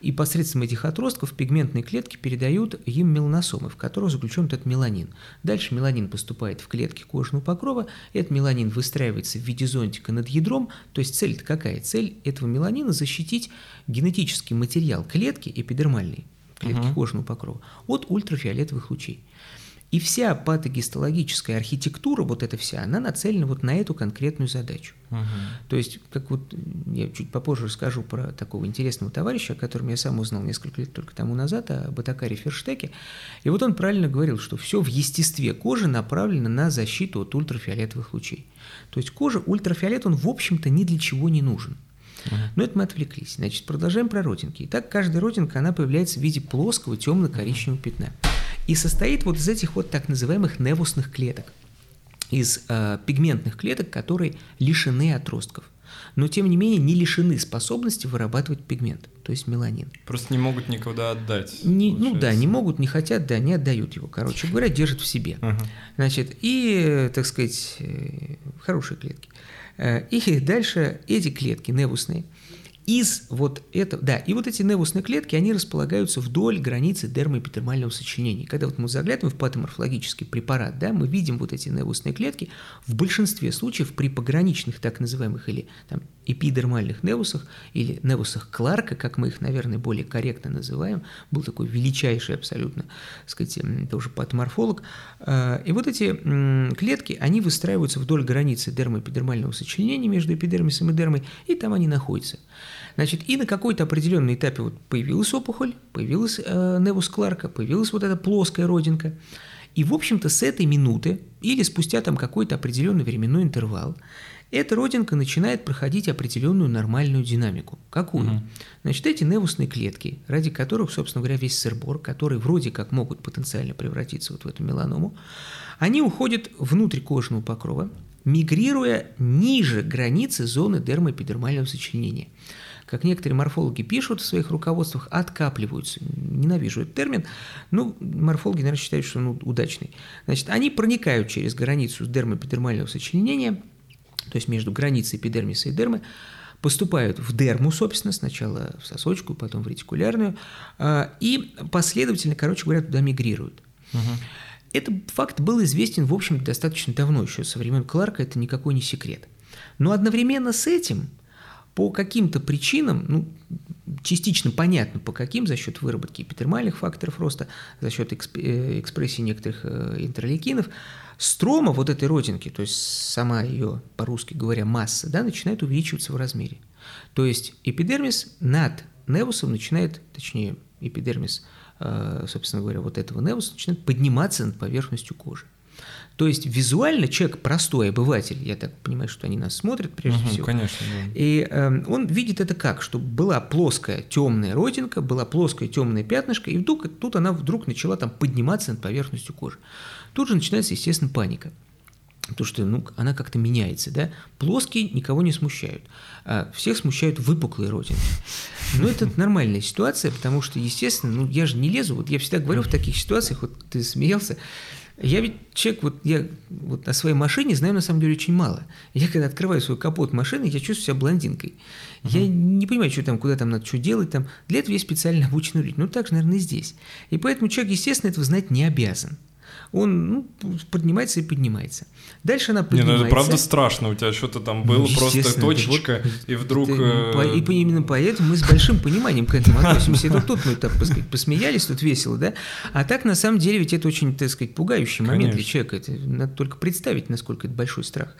и посредством этих отростков пигментные клетки передают им меланосомы, в которых заключен этот меланин. Дальше меланин поступает в клетки кожного покрова, и этот меланин выстраивается в виде зонтика над ядром. То есть цель-то какая? Цель этого меланина защитить генетический материал клетки эпидермальной, клетки uh-huh. кожного покрова, от ультрафиолетовых лучей. И вся патогистологическая архитектура, вот эта вся, она нацелена вот на эту конкретную задачу. Угу. То есть, как вот я чуть попозже расскажу про такого интересного товарища, о котором я сам узнал несколько лет только тому назад, о Батакаре Ферштеке. И вот он правильно говорил, что все в естестве кожи направлено на защиту от ультрафиолетовых лучей. То есть кожа, ультрафиолет, он в общем-то ни для чего не нужен. Но это мы отвлеклись. Значит, продолжаем про родинки. Итак, каждая родинка, она появляется в виде плоского темно-коричневого пятна и состоит вот из этих вот так называемых невусных клеток, из э, пигментных клеток, которые лишены отростков, но тем не менее не лишены способности вырабатывать пигмент. то есть меланин. Просто не могут никуда отдать. Не, ну да, не могут, не хотят, да, не отдают его, короче говоря, держат в себе. Ага. Значит, и, так сказать, э, хорошие клетки. Э, И дальше эти клетки невусные из вот этого, да, и вот эти невусные клетки, они располагаются вдоль границы дермоэпидермального сочленения. Когда вот мы заглядываем в патоморфологический препарат, да, мы видим вот эти невусные клетки в большинстве случаев при пограничных так называемых или там эпидермальных невусах или невусах Кларка, как мы их, наверное, более корректно называем, был такой величайший абсолютно, так сказать, тоже патоморфолог. Э, И вот эти клетки, они выстраиваются вдоль границы дермоэпидермального сочленения между эпидермисом и дермой, и там они находятся. Значит, и на какой-то определенной этапе вот появилась опухоль, появилась э, невус Кларка, появилась вот эта плоская родинка. И, в общем-то, с этой минуты или спустя там какой-то определенный временной интервал эта родинка начинает проходить определенную нормальную динамику. Какую? Мгм. Значит, эти невусные клетки, ради которых, собственно говоря, весь сырбор, которые вроде как могут потенциально превратиться вот в эту меланому, они уходят внутрь кожного покрова, мигрируя ниже границы зоны дермоэпидермального сочленения. Как некоторые морфологи пишут в своих руководствах, откапливаются. Ненавижу этот термин, но морфологи, наверное, считают, что он удачный. Значит, они проникают через границу дермоэпидермального сочленения, то есть между границей эпидермиса и дермы, поступают в дерму, собственно, сначала в сосочку, потом в ретикулярную, а, и последовательно, короче говоря, туда мигрируют. Этот факт был известен, в общем, достаточно давно, еще со времен Кларка, это никакой не секрет. Но одновременно с этим, по каким-то причинам, ну, частично понятно, по каким, за счет выработки эпидермальных факторов роста, за счет эксп- э, экспрессии некоторых э, интерлейкинов, строма вот этой родинки, то есть сама ее, по-русски говоря, масса, да, начинает увеличиваться в размере. То есть эпидермис над невусом начинает, точнее, эпидермис, э, собственно говоря, вот этого невуса начинает подниматься над поверхностью кожи. То есть визуально человек, простой обыватель, я так понимаю, что они нас смотрят прежде Мгм, всего, Конечно, да. и э, он видит это как, что была плоская темная родинка, была плоская темная пятнышко, и вдруг тут она вдруг начала там подниматься над поверхностью кожи. Тут же начинается, естественно, паника. Потому что ну, она как-то меняется, да? Плоские никого не смущают, а всех смущают выпуклые родинки. Но это нормальная ситуация, потому что, естественно, ну я же не лезу, вот я всегда говорю в таких ситуациях, вот ты смеялся, я ведь человек, вот я вот о своей машине знаю на самом деле очень мало. Я когда открываю свой капот машины, я чувствую себя блондинкой. Я не понимаю, что там, куда там надо, что делать там. Для этого есть специально обученные люди. Ну так же, наверное, и здесь. И поэтому человек, естественно, этого знать не обязан. Он ну, поднимается и поднимается. Дальше она Не, поднимается. ну это правда страшно, у тебя что-то там было, Ну, просто точечка, вот, и вдруг... ты, э, по- и именно поэтому мы с большим пониманием к этому относимся. Это тут мы так, сказать, посмеялись, тут весело, да? А так, на самом деле, ведь это очень, так сказать, пугающий момент для человека. Это надо только представить, насколько это большой страх.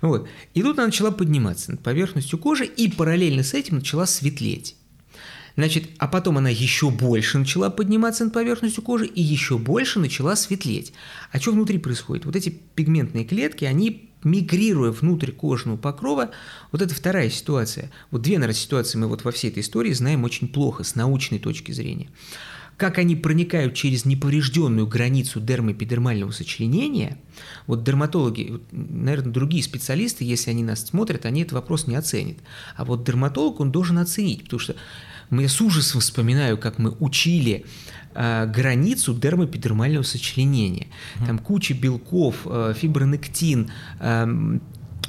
Вот. И тут она начала подниматься над поверхностью кожи, и параллельно с этим начала светлеть. Значит, а потом она еще больше начала подниматься над поверхностью кожи и еще больше начала светлеть. А что внутри происходит? Вот эти пигментные клетки, они мигрируя внутрь кожного покрова, вот это вторая ситуация. Вот две, наверное, ситуации мы вот во всей этой истории знаем очень плохо с научной точки зрения. Как они проникают через неповрежденную границу дермоэпидермального сочленения, вот дерматологи, наверное, другие специалисты, если они нас смотрят, они этот вопрос не оценят. А вот дерматолог, он должен оценить, потому что я с ужасом вспоминаю, как мы учили э, границу дермоэпидермального сочленения. Там куча белков, э, фибронектин, э,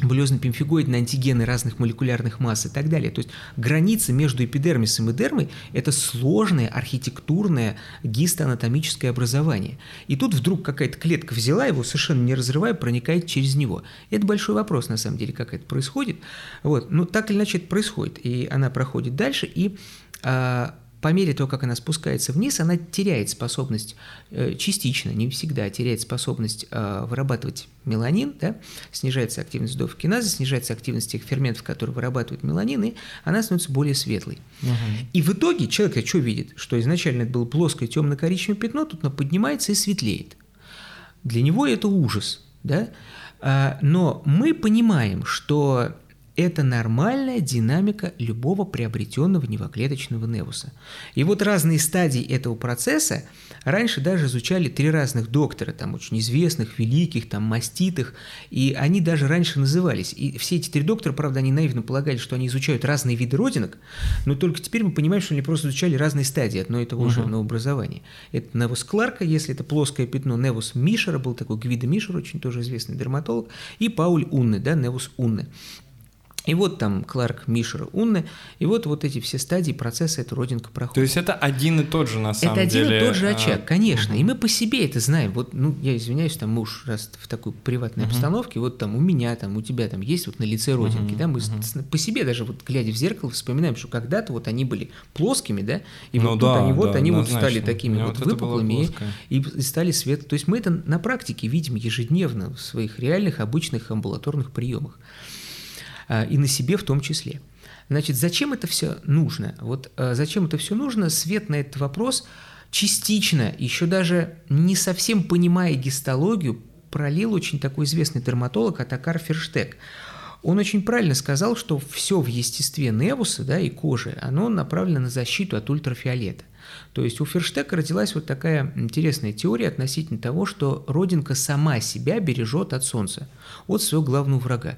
булезно-пемфигоидные антигены разных молекулярных масс и так далее. То есть граница между эпидермисом и дермой – это сложное архитектурное гистоанатомическое образование. И тут вдруг какая-то клетка взяла его, совершенно не разрывая, проникает через него. Это большой вопрос, на самом деле, как это происходит. Вот. Но так или иначе это происходит. И она проходит дальше, и а, по мере того, как она спускается вниз, она теряет способность, э, частично, не всегда, теряет способность э, вырабатывать меланин, да, снижается активность дофокиназы, снижается активность тех ферментов, которые вырабатывают меланин, и она становится более светлой. И в итоге человек что видит? Что изначально это было плоское темно-коричневое пятно, тут оно поднимается и светлеет. Для него это ужас, да? А, Но мы понимаем, что это нормальная динамика любого приобретенного невоклеточного невуса. И вот разные стадии этого процесса раньше даже изучали три разных доктора, там очень известных, великих, там маститых, и они даже раньше назывались. И все эти три доктора, правда, они наивно полагали, что они изучают разные виды родинок, но только теперь мы понимаем, что они просто изучали разные стадии одного и того же новообразования. Это Невус Кларка, если это плоское пятно, Невус Мишера, был такой Гвида Мишер, очень тоже известный дерматолог, и Пауль Унны, да, Невус Унны. И вот там Кларк, Мишер, Унны, и вот вот эти все стадии процесса эта родинка проходит. То есть это один и тот же на самом деле? Это один и тот же очаг, а... конечно. И мы по себе это знаем. Вот, ну, я извиняюсь, там муж раз в такой приватной угу. обстановке, вот там у меня, там у тебя там есть вот на лице родинки, угу. да, мы угу. по себе даже вот глядя в зеркало вспоминаем, что когда-то вот они были плоскими, да, и ну, вот да, тут они вот да, они вот стали такими вот выпуклыми и, и стали свет. То есть мы это на практике видим ежедневно в своих реальных обычных амбулаторных приемах. А, и на себе в том числе. Значит, зачем это все нужно? Вот а, зачем это все нужно? Свет на этот вопрос частично, еще даже не совсем понимая гистологию, пролил очень такой известный дерматолог Атакар Ферштег. Он очень правильно сказал, что все в естестве невуса да, и кожи, оно направлено на защиту от ультрафиолета. То есть у Ферштека родилась вот такая интересная теория относительно того, что родинка сама себя бережет от солнца, от своего главного врага.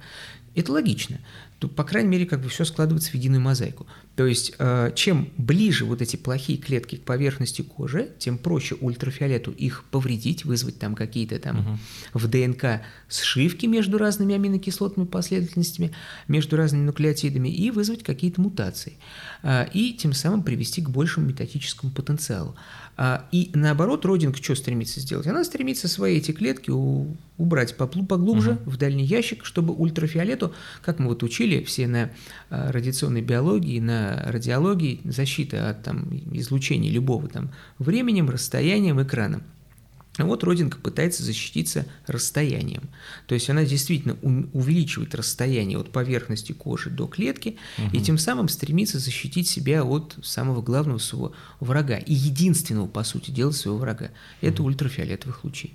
Это логично. То, по крайней мере, как бы все складывается в единую мозаику. То есть, э, чем ближе вот эти плохие клетки к поверхности кожи, тем проще ультрафиолету их повредить, вызвать там какие-то там угу. в ДНК сшивки между разными аминокислотными последовательностями, между разными нуклеотидами и вызвать какие-то мутации. Э, и тем самым привести к большему метатическому потенциалу. А, и наоборот, родинг что стремится сделать? Она стремится свои эти клетки убрать поглубже угу. в дальний ящик, чтобы ультрафиолету, как мы вот учили все на а, радиационной биологии, на радиологии, защита от там, излучения любого там временем, расстоянием, экраном. А вот родинка пытается защититься расстоянием. То есть она действительно увеличивает расстояние от поверхности кожи до клетки угу. и тем самым стремится защитить себя от самого главного своего врага и единственного, по сути дела, своего врага. Это угу. ультрафиолетовых лучей.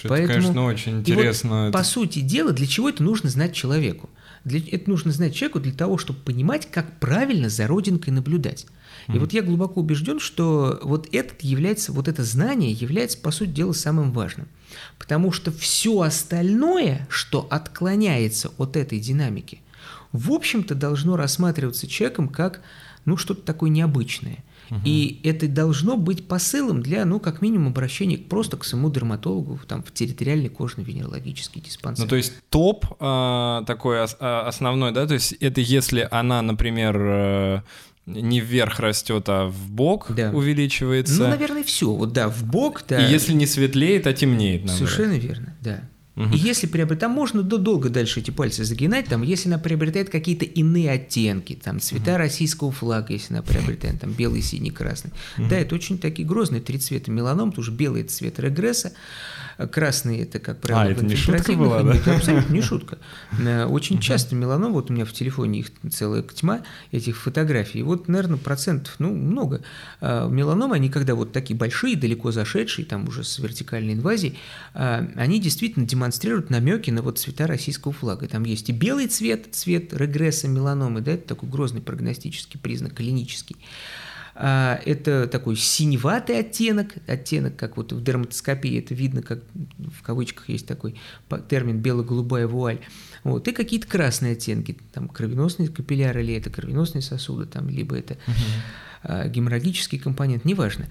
Это, Поэтому, конечно, очень интересно. Вот, по сути дела, для чего это нужно знать человеку? Для, это нужно знать человеку для того, чтобы понимать, как правильно за родинкой наблюдать. И вот я глубоко убежден, что вот это является, вот это знание является, по сути дела, самым важным. Потому что все остальное, что отклоняется от этой динамики, в общем-то должно рассматриваться человеком как ну, что-то такое необычное. И это должно быть посылом для, ну, как минимум, обращения просто к самому дерматологу там, в территориальный кожно-венерологический диспансер. Ну, то есть топ э, такой а, основной, да, то есть это если она, например, э, не вверх растет, а в бок да. увеличивается. Ну, наверное, все. Вот да, в бок, да. И если не светлеет, а темнеет, наоборот. Совершенно верно, да. Угу. И если приобретает, там можно долго дальше эти пальцы загинать, там, если она приобретает какие-то иные оттенки, там, цвета угу. российского флага, если она приобретает, там, белый, синий, красный. Угу. Да, это очень такие грозные три цвета меланом, потому что белый – это цвет регресса, красный – это, как правило, а, это не шутка была, да? Это абсолютно не шутка. Э, очень часто меланом, вот у меня в телефоне их целая тьма, этих фотографий, и вот, наверное, процентов, ну, много. А, меланомы, они когда вот такие большие, далеко зашедшие, там уже с вертикальной инвазией, а, они действительно демонстрируют намеки на вот цвета российского флага. Там есть и белый цвет, цвет регресса меланомы, да, это такой грозный прогностический признак, клинический. А, это такой синеватый оттенок, оттенок, как вот в дерматоскопии это видно, как в кавычках есть такой термин бело-голубая вуаль. Вот, и какие-то красные оттенки, там кровеносные капилляры или это кровеносные сосуды, там, либо это uh геморрагический компонент, неважно.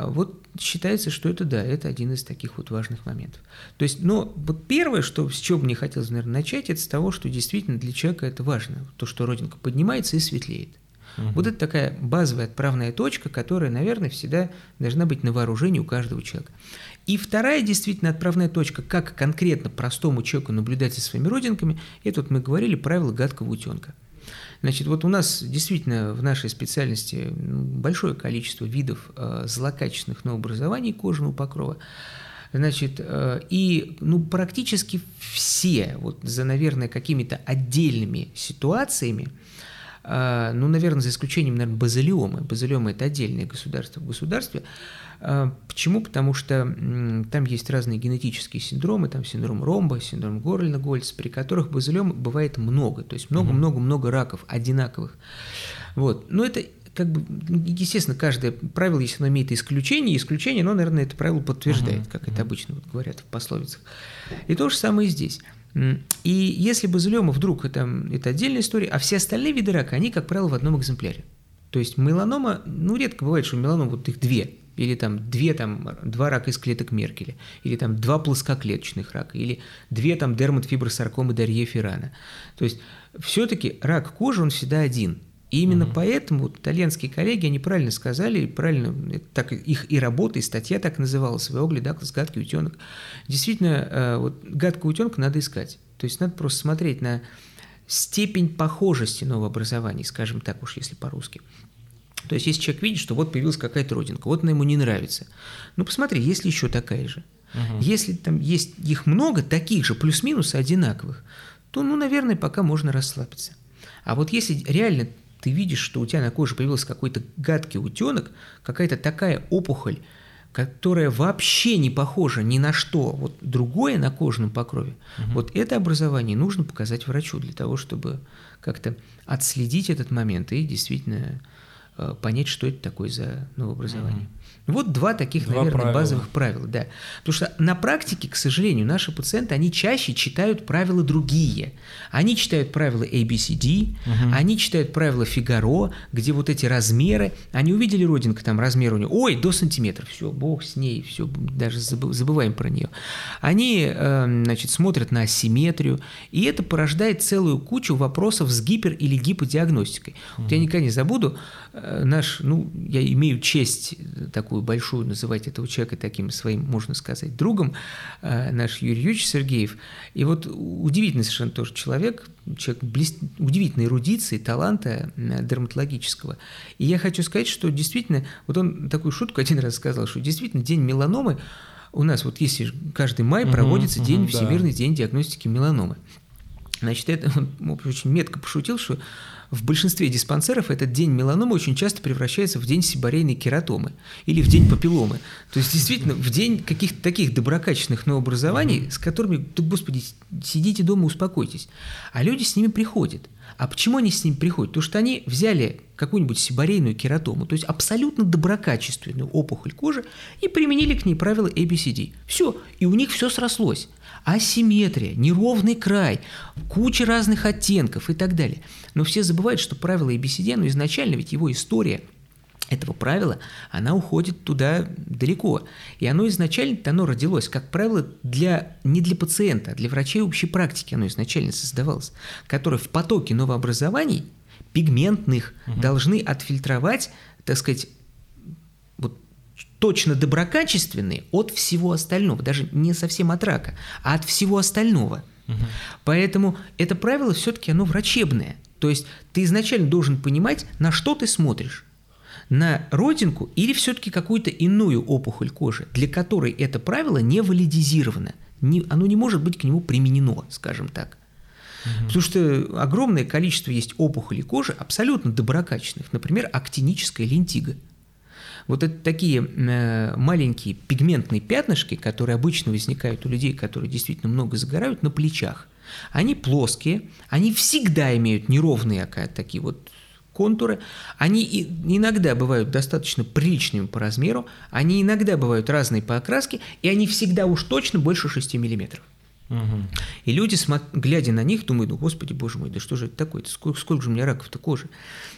Вот считается, что это да, это один из таких вот важных моментов. То есть, но вот первое, что, с чего мне хотелось, наверное, начать, это с того, что действительно для человека это важно, то, что родинка поднимается и светлеет. Угу. Вот это такая базовая отправная точка, которая, наверное, всегда должна быть на вооружении у каждого человека. И вторая действительно отправная точка, как конкретно простому человеку наблюдать за своими родинками, это вот мы говорили правило гадкого утенка. Значит, вот у нас действительно в нашей специальности большое количество видов э, злокачественных новообразований кожного покрова. Значит, э, и ну, практически все, вот за, наверное, какими-то отдельными ситуациями, а, ну, наверное, за исключением, наверное, базилиомы. Базилиомы – это отдельное государство в государстве. А, почему? Потому что там есть разные генетические синдромы, там синдром ромба, синдром Горлина-Гольца, при которых базилиом бывает много, то есть много-много-много раков одинаковых. Вот. Но это как бы, естественно, каждое правило, если оно имеет исключение, исключение, оно, наверное, это правило подтверждает, как это обычно вот говорят в пословицах. И то же самое здесь. И если базилиома вдруг это, это отдельная история, а все остальные виды рака, они, как правило, в одном экземпляре. То есть меланома, ну, редко бывает, что меланома, вот их две, или там две, там, два рака из клеток Меркеля, или там два плоскоклеточных рака, или две там дерматфибросаркомы Дарье Феррана. То есть все-таки рак кожи, он всегда один – и именно угу. поэтому вот, итальянские коллеги, они правильно сказали, правильно, так их и работа, и статья так называлась, Веогли, Даклас, гадкий утенок. Действительно, э, вот гадкого утенка надо искать. То есть надо просто смотреть на степень похожести новообразований, скажем так уж, если по-русски. То есть, если человек видит, что вот появилась какая-то родинка, вот она ему не нравится, ну посмотри, есть ли еще такая же. Угу. Если там есть их много, таких же, плюс-минус одинаковых, то, ну, наверное, пока можно расслабиться. А вот если реально ты видишь, что у тебя на коже появился какой-то гадкий утенок, какая-то такая опухоль, которая вообще не похожа ни на что вот другое на кожном покрове, угу. вот это образование нужно показать врачу для того, чтобы как-то отследить этот момент и действительно понять, что это такое за новообразование. Угу. Вот два таких, два наверное, правила. базовых правила, да. Потому что на практике, к сожалению, наши пациенты, они чаще читают правила другие. Они читают правила ABCD, угу. они читают правила Фигаро, где вот эти размеры, они увидели родинка, там размер у нее, ой, до сантиметра, все, бог с ней, все, даже забываем про нее. Они, э, значит, смотрят на асимметрию, и это порождает целую кучу вопросов с гипер- или гиподиагностикой. Угу. Вот я никогда не забуду, э, наш, ну, я имею честь такую такую большую, называть этого человека таким своим, можно сказать, другом, э, наш Юрий Юрьевич Сергеев. И вот удивительный совершенно тоже человек, человек блест... удивительной эрудиции, таланта э, дерматологического. И я хочу сказать, что действительно, вот он такую шутку один раз сказал, что действительно день меланомы у нас вот если каждый май проводится угу, день, угу, Всемирный да. день диагностики меланомы. Значит, это он очень метко пошутил, что в большинстве диспансеров этот день меланомы очень часто превращается в день сибарейной кератомы или в день папилломы. То есть, действительно, в день каких-то таких доброкачественных новообразований, с которыми, да, господи, сидите дома, успокойтесь. А люди с ними приходят. А почему они с ними приходят? Потому что они взяли какую-нибудь сибарейную кератому, то есть абсолютно доброкачественную опухоль кожи, и применили к ней правила ABCD. Все, и у них все срослось асимметрия, неровный край, куча разных оттенков и так далее. Но все забывают, что правило ABCD, ну изначально ведь его история этого правила, она уходит туда далеко. И оно изначально оно родилось, как правило, для, не для пациента, а для врачей общей практики оно изначально создавалось, которые в потоке новообразований пигментных угу. должны отфильтровать, так сказать, точно доброкачественные от всего остального, даже не совсем от рака, а от всего остального. Угу. Поэтому это правило все-таки оно врачебное. То есть ты изначально должен понимать, на что ты смотришь. На родинку или все-таки какую-то иную опухоль кожи, для которой это правило не валидизировано. Не, оно не может быть к нему применено, скажем так. Угу. Потому что огромное количество есть опухолей кожи абсолютно доброкачественных. Например, актиническая лентига – вот это такие э, маленькие пигментные пятнышки, которые обычно возникают у людей, которые действительно много загорают, на плечах. Они плоские, они всегда имеют неровные такие вот контуры. Они иногда бывают достаточно приличными по размеру, они иногда бывают разные по окраске, и они всегда уж точно больше 6 миллиметров. И люди, глядя на них, думают, ну, господи, боже мой, да что же это такое? Сколько, сколько же у меня раков-то кожи?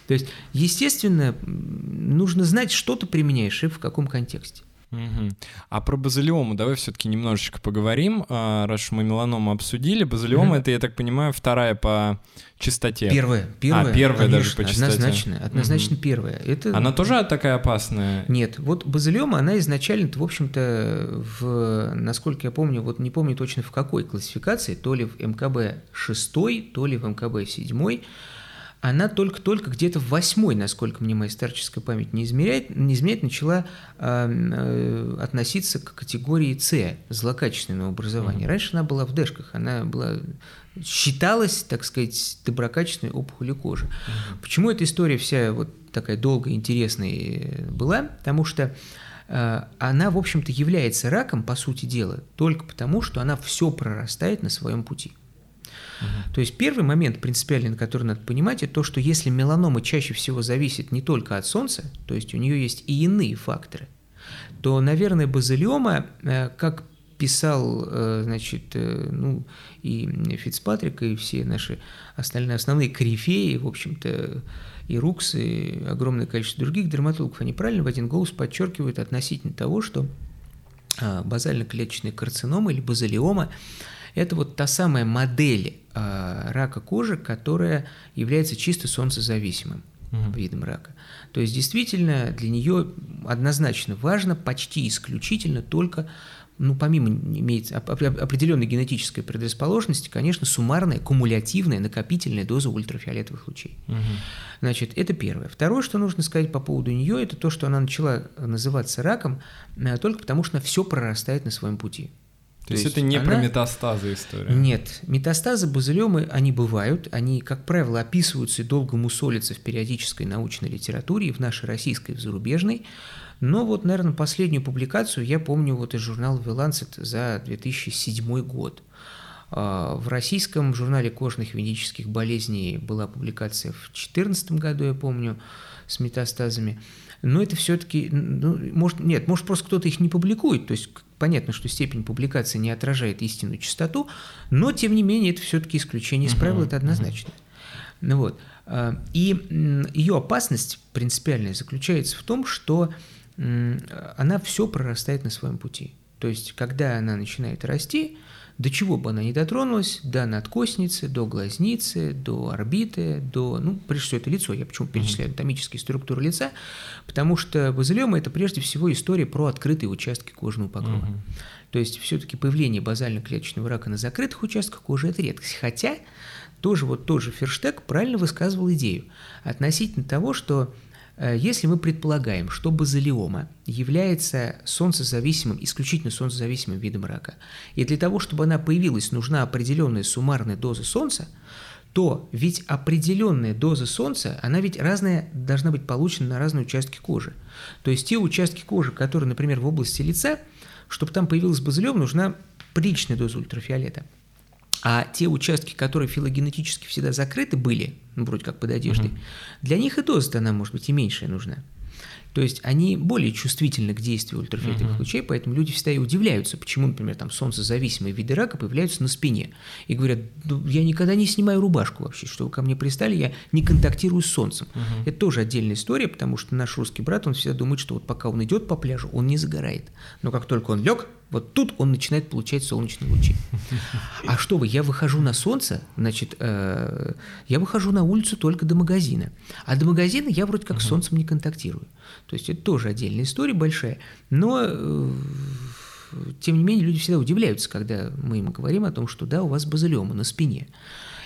То есть, естественно, нужно знать, что ты применяешь и в каком контексте. Угу. А про базилиому давай все-таки немножечко поговорим, а, раз мы меланому обсудили. Базилиома угу. это, я так понимаю, вторая по частоте. Первая, первая. А, первая конечно, даже по частоте. Однозначно, однозначно угу. первая. Это... Она тоже такая опасная? Нет, вот базилиома, она изначально, в общем-то, в, насколько я помню, вот не помню точно в какой классификации, то ли в МКБ 6, то ли в МКБ 7, она только-только где-то в восьмой, насколько мне моя старческая память не измеряет, не изменяет, начала э, э, относиться к категории С, злокачественного образования. Mm-hmm. Раньше она была в дэшках, она была считалась, так сказать, доброкачественной опухолью кожи. Mm-hmm. Почему эта история вся вот такая долгая, интересная была? Потому что э, она, в общем-то, является раком, по сути дела, только потому, что она все прорастает на своем пути. То есть первый момент принципиальный, который надо понимать, это то, что если меланома чаще всего зависит не только от солнца, то есть у нее есть и иные факторы, то, наверное, базилиома, э, как писал, э, значит, э, ну, и Фицпатрик, и все наши остальные основные корифеи, в общем-то, и Рукс, и огромное количество других дерматологов, они правильно в один голос подчеркивают относительно того, что базально-клеточная карцинома или базалиома – это вот та самая модель рака кожи, которая является чисто солнцезависимым угу. видом рака. То есть действительно для нее однозначно важно почти исключительно только ну, помимо имеет определенной генетической предрасположенности, конечно, суммарная, кумулятивная, накопительная доза ультрафиолетовых лучей. Угу. Значит, это первое. Второе, что нужно сказать по поводу нее, это то, что она начала называться раком э, только потому, что она все прорастает на своем пути. То, То есть, есть это не она... про метастазы история? Нет. Метастазы базилемы, они бывают, они, как правило, описываются и долго мусолятся в периодической научной литературе, и в нашей российской, и в зарубежной. Но вот, наверное, последнюю публикацию я помню вот из журнала The Lancet за 2007 год. А, в российском журнале кожных венерических болезней была публикация в 2014 году, я помню, с метастазами. Но это все-таки, ну, может, нет, может просто кто-то их не публикует, то есть понятно, что степень публикации не отражает истинную частоту, но тем не менее это все-таки исключение из правил, это однозначно. Ну вот. А, и ее опасность принципиальная заключается в том, что она все прорастает на своем пути. То есть, когда она начинает расти, до чего бы она ни дотронулась, до надкосницы, до глазницы, до орбиты, до, ну, прежде всего, это лицо, я почему перечисляю анатомические структуры лица, потому что базилиома – это прежде всего история про открытые участки кожного покрова. Угу. То есть, все-таки появление базально-клеточного рака на закрытых участках кожи – это редкость. Хотя, тоже вот тот же Ферштег правильно высказывал идею относительно того, что если мы предполагаем, что базилиома является солнцезависимым, исключительно солнцезависимым видом рака, и для того, чтобы она появилась, нужна определенная суммарная доза солнца, то ведь определенная доза солнца, она ведь разная должна быть получена на разные участки кожи. То есть те участки кожи, которые, например, в области лица, чтобы там появилась базилиома, нужна приличная доза ультрафиолета – а те участки, которые филогенетически всегда закрыты были, ну, вроде как под одеждой, угу. для них и доза она, может быть, и меньшая нужна. То есть они более чувствительны к действию ультрафиолетовых uh-huh. лучей, поэтому люди всегда и удивляются, почему, например, там солнцезависимые виды рака появляются на спине. И говорят, я никогда не снимаю рубашку вообще, что вы ко мне пристали, я не контактирую с солнцем. Uh-huh. Это тоже отдельная история, потому что наш русский брат, он всегда думает, что вот пока он идет по пляжу, он не загорает. Но как только он лег, вот тут он начинает получать солнечные лучи. А что вы, я выхожу на солнце, значит, э, я выхожу на улицу только до магазина. А до магазина я вроде как с солнцем не контактирую. То есть это тоже отдельная история большая. Но, э, тем не менее, люди всегда удивляются, когда мы им говорим о том, что да, у вас базилиома на спине.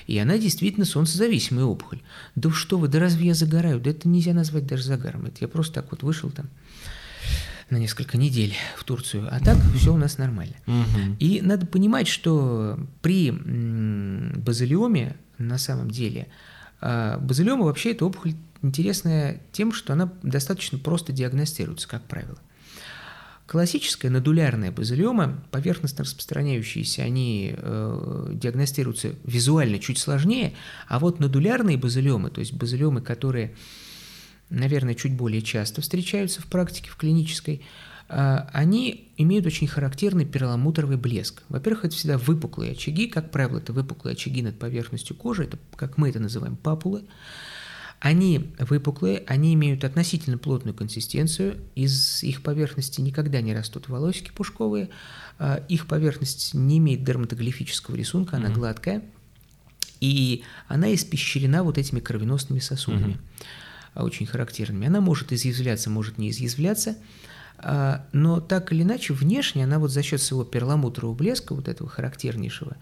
И она действительно солнцезависимая опухоль. Да что вы, да разве я загораю? Да это нельзя назвать даже загаром. Это я просто так вот вышел там на несколько недель в Турцию, а так все у нас нормально. И надо понимать, что при базилиоме на самом деле а, базилиома вообще это опухоль интересная тем, что она достаточно просто диагностируется, как правило. Классическая нодулярная базилиома, поверхностно распространяющиеся, они э, диагностируются визуально чуть сложнее, а вот нодулярные базилиомы, то есть базилиомы, которые наверное, чуть более часто встречаются в практике, в клинической, а, они имеют очень характерный перламутровый блеск. Во-первых, это всегда выпуклые очаги, как правило, это выпуклые очаги над поверхностью кожи, это, как мы это называем, папулы. Они выпуклые, они имеют относительно плотную консистенцию, из их поверхности никогда не растут волосики пушковые, а, их поверхность не имеет дерматоглифического рисунка, она mm-hmm. гладкая, и она испещрена вот этими кровеносными сосудами. Mm-hmm очень характерными. Она может изъязвляться, может не изъязвляться, а, но так или иначе внешне она вот за счет своего перламутрового блеска, вот этого характернейшего,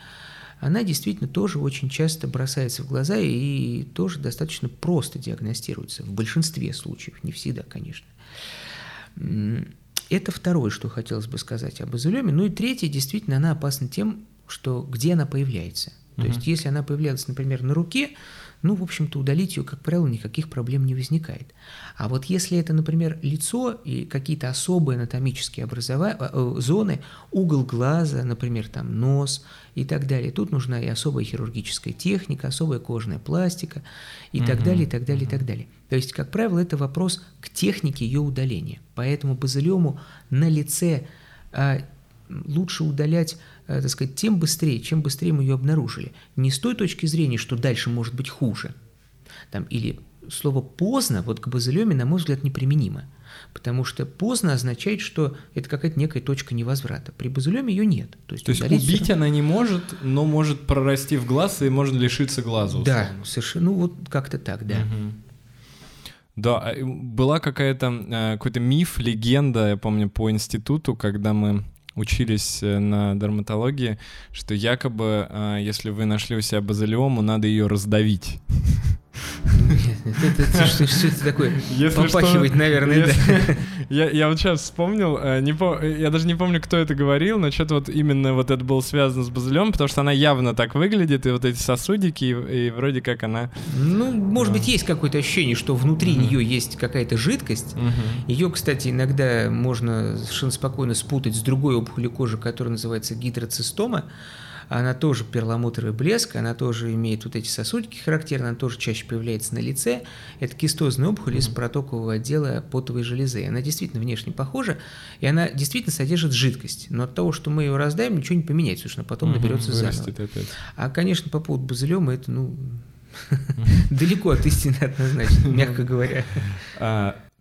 она действительно тоже очень часто бросается в глаза и тоже достаточно просто диагностируется в большинстве случаев, не всегда, конечно. Это второе, что хотелось бы сказать об базилеме. Ну и третье, действительно, она опасна тем, что где она появляется. То угу. есть, если она появлялась, например, на руке, ну, в общем-то, удалить ее, как правило, никаких проблем не возникает. А вот если это, например, лицо и какие-то особые анатомические образова... Э, э, зоны, угол глаза, например, там нос и так далее, тут нужна и особая хирургическая техника, особая кожная пластика и угу. так далее, и так далее, угу. и так далее. То есть, как правило, это вопрос к технике ее удаления. Поэтому базилиому на лице а, лучше удалять так сказать, тем быстрее, чем быстрее мы ее обнаружили. Не с той точки зрения, что дальше может быть хуже. Там, или слово «поздно» вот к базилеме, на мой взгляд, неприменимо. Потому что поздно означает, что это какая-то некая точка невозврата. При базилеме ее нет. То есть, То есть убить все... она не может, но может прорасти в глаз и можно лишиться глаза. Условно. Да, совершенно. Ну вот как-то так, да. Угу. Да, а, была какая-то э, какой-то миф, легенда, я помню, по институту, когда мы учились э, на дерматологии, что якобы, а, если вы нашли у себя базилиому, надо ее раздавить. Что это такое? Попахивает, наверное, да. [laughs] Я вот сейчас вспомнил, э, я даже не помню, кто это говорил, но что-то вот именно вот это было связано с базилем, потому что она явно так выглядит, и вот эти сосудики, и вроде как она... Ну, может быть, есть какое-то ощущение, что внутри нее есть какая-то жидкость. Ее, кстати, иногда можно совершенно спокойно спутать с другой опухолью кожи, которая называется гидроцистома она тоже перламутровый блеск, она тоже имеет вот эти сосудики характерные, она тоже чаще появляется на лице. Это кистозная опухоль из протокового отдела потовой железы. Она действительно внешне похожа, и она действительно содержит жидкость. Но от того, что мы ее раздаем, ничего не поменяется, потому что потом наберется заново. А, конечно, по поводу базилема это, ну, [laughs] далеко от истины однозначно, [laughs] мягко говоря.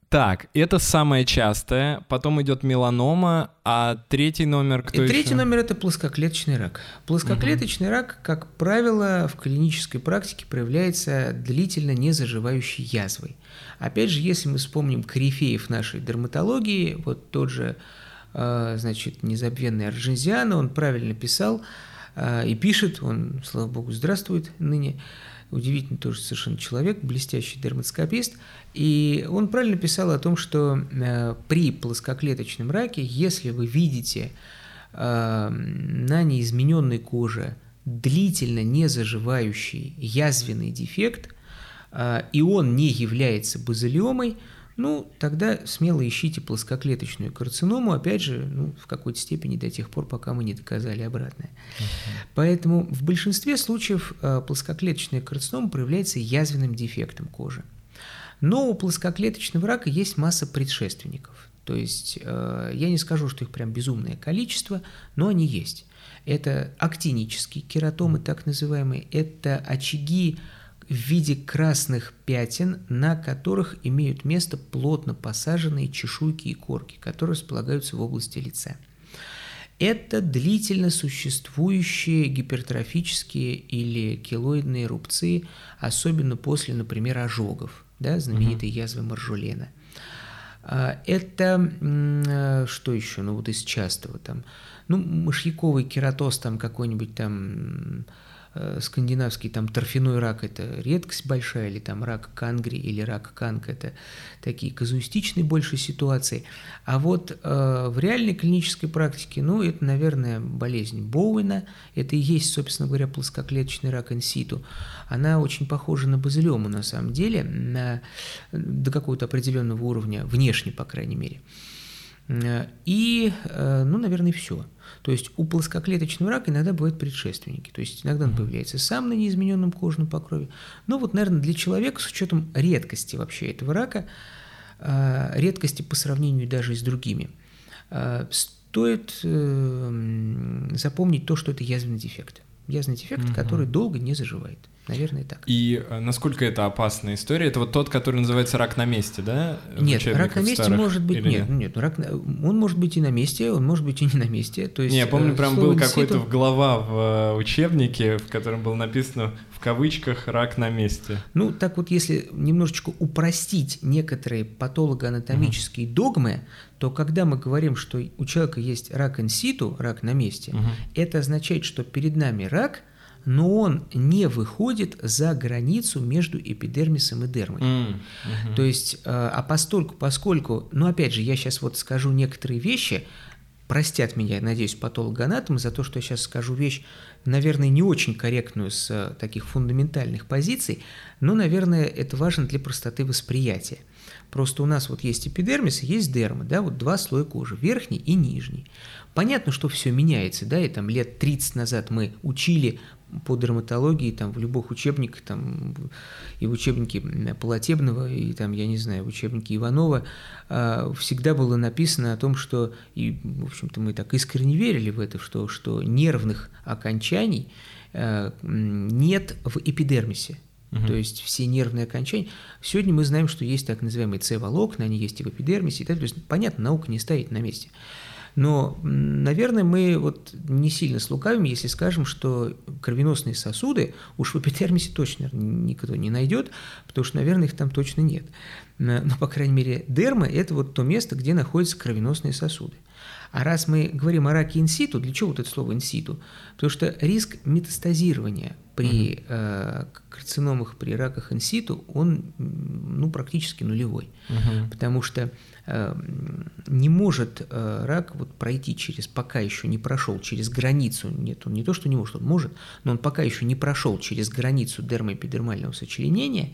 Так, это самое частое, потом идет меланома, а третий номер кто И Третий номер это плоскоклеточный рак. Плоскоклеточный угу. рак, как правило, в клинической практике проявляется длительно незаживающей язвой. Опять же, если мы вспомним корифеев нашей дерматологии, вот тот же, а, значит, незабвенный Аржензиана, он правильно писал а, и пишет, он, слава богу, здравствует ныне, удивительный тоже совершенно человек, блестящий дерматоскопист, и он правильно писал о том, что э, при плоскоклеточном раке, если вы видите э, на неизмененной коже длительно не заживающий язвенный дефект, э, и он не является базилиомой, ну, тогда смело ищите плоскоклеточную карциному, опять же, ну, в какой-то степени до тех пор, пока мы не доказали обратное. Uh-huh. Поэтому в большинстве случаев э, плоскоклеточная карцинома проявляется язвенным дефектом кожи. Но у плоскоклеточного рака есть масса предшественников. То есть э, я не скажу, что их прям безумное количество, но они есть. Это актинические кератомы, так называемые, это очаги в виде красных пятен, на которых имеют место плотно посаженные чешуйки и корки, которые располагаются в области лица. Это длительно существующие гипертрофические или килоидные рубцы, особенно после, например, ожогов, да, знаменитой угу. язвы Маржулена. А, это э, что еще? Ну вот из частого там, ну мышьяковый кератоз там какой-нибудь там скандинавский там торфяной рак – это редкость большая, или там рак кангри или рак канг – это такие казуистичные больше ситуации. А вот э, в реальной клинической практике, ну, это, наверное, болезнь Боуэна, это и есть, собственно говоря, плоскоклеточный рак инситу. Она очень похожа на базилиому на самом деле, на, до какого-то определенного уровня, внешне, по крайней мере. Э, и, э, ну, наверное, все. То есть у плоскоклеточного рака иногда бывают предшественники. То есть иногда он появляется сам на неизмененном кожном покрове. Но вот, наверное, для человека с учетом редкости вообще этого рака, э, редкости по сравнению даже с другими, стоит запомнить то, что это язвенный дефект. Язвенный дефект, угу. который долго не заживает. Наверное, так. И э, насколько это опасная история? Это вот тот, который называется рак на месте, да? Нет, рак на месте старых, может быть нет, нет, нет, рак он может быть и на месте, он может быть и не на месте. То есть. Не, я помню, э, прям был какой-то глава в э, учебнике, в котором было написано в кавычках рак на месте. Ну так вот, если немножечко упростить некоторые патологоанатомические угу. догмы, то когда мы говорим, что у человека есть рак инситу, рак на месте, угу. это означает, что перед нами рак но он не выходит за границу между эпидермисом и дермой. Мгм. То есть, э, а постольку, поскольку, ну опять же, я сейчас вот скажу некоторые вещи, простят меня, я надеюсь, патологоанатомы за то, что я сейчас скажу вещь, наверное, не очень корректную с э, таких фундаментальных позиций, но, наверное, это важно для простоты восприятия. Просто у нас вот есть эпидермис, есть дерма, да, вот два слоя кожи, верхний и нижний. Понятно, что все меняется, да, и там лет 30 назад мы учили по дерматологии, там, в любых учебниках, там, и в учебнике Полотебного, и там, я не знаю, в учебнике Иванова, а, всегда было написано о том, что, и, в общем-то, мы так искренне верили в это, что, что нервных окончаний а, нет в эпидермисе. То есть все нервные окончания. Сегодня мы знаем, что есть так называемые С-волокна, они есть и в эпидермисе. И так, далее. то есть, понятно, наука не стоит на месте. Но, наверное, мы вот не сильно слукавим, если скажем, что кровеносные сосуды уж в эпидермисе точно никто не найдет, потому что, наверное, их там точно нет. Но, по крайней мере, дерма – это вот то место, где находятся кровеносные сосуды. А раз мы говорим о раке инситу, для чего вот это слово инситу? Потому что риск метастазирования при э, карциномах, при раках инситу, он ну, практически нулевой. Мгм. Потому что э, не может э, рак вот пройти через, пока еще не прошел через границу, нет, он не то, что не может, он может, но он пока еще не прошел через границу дермоэпидермального сочленения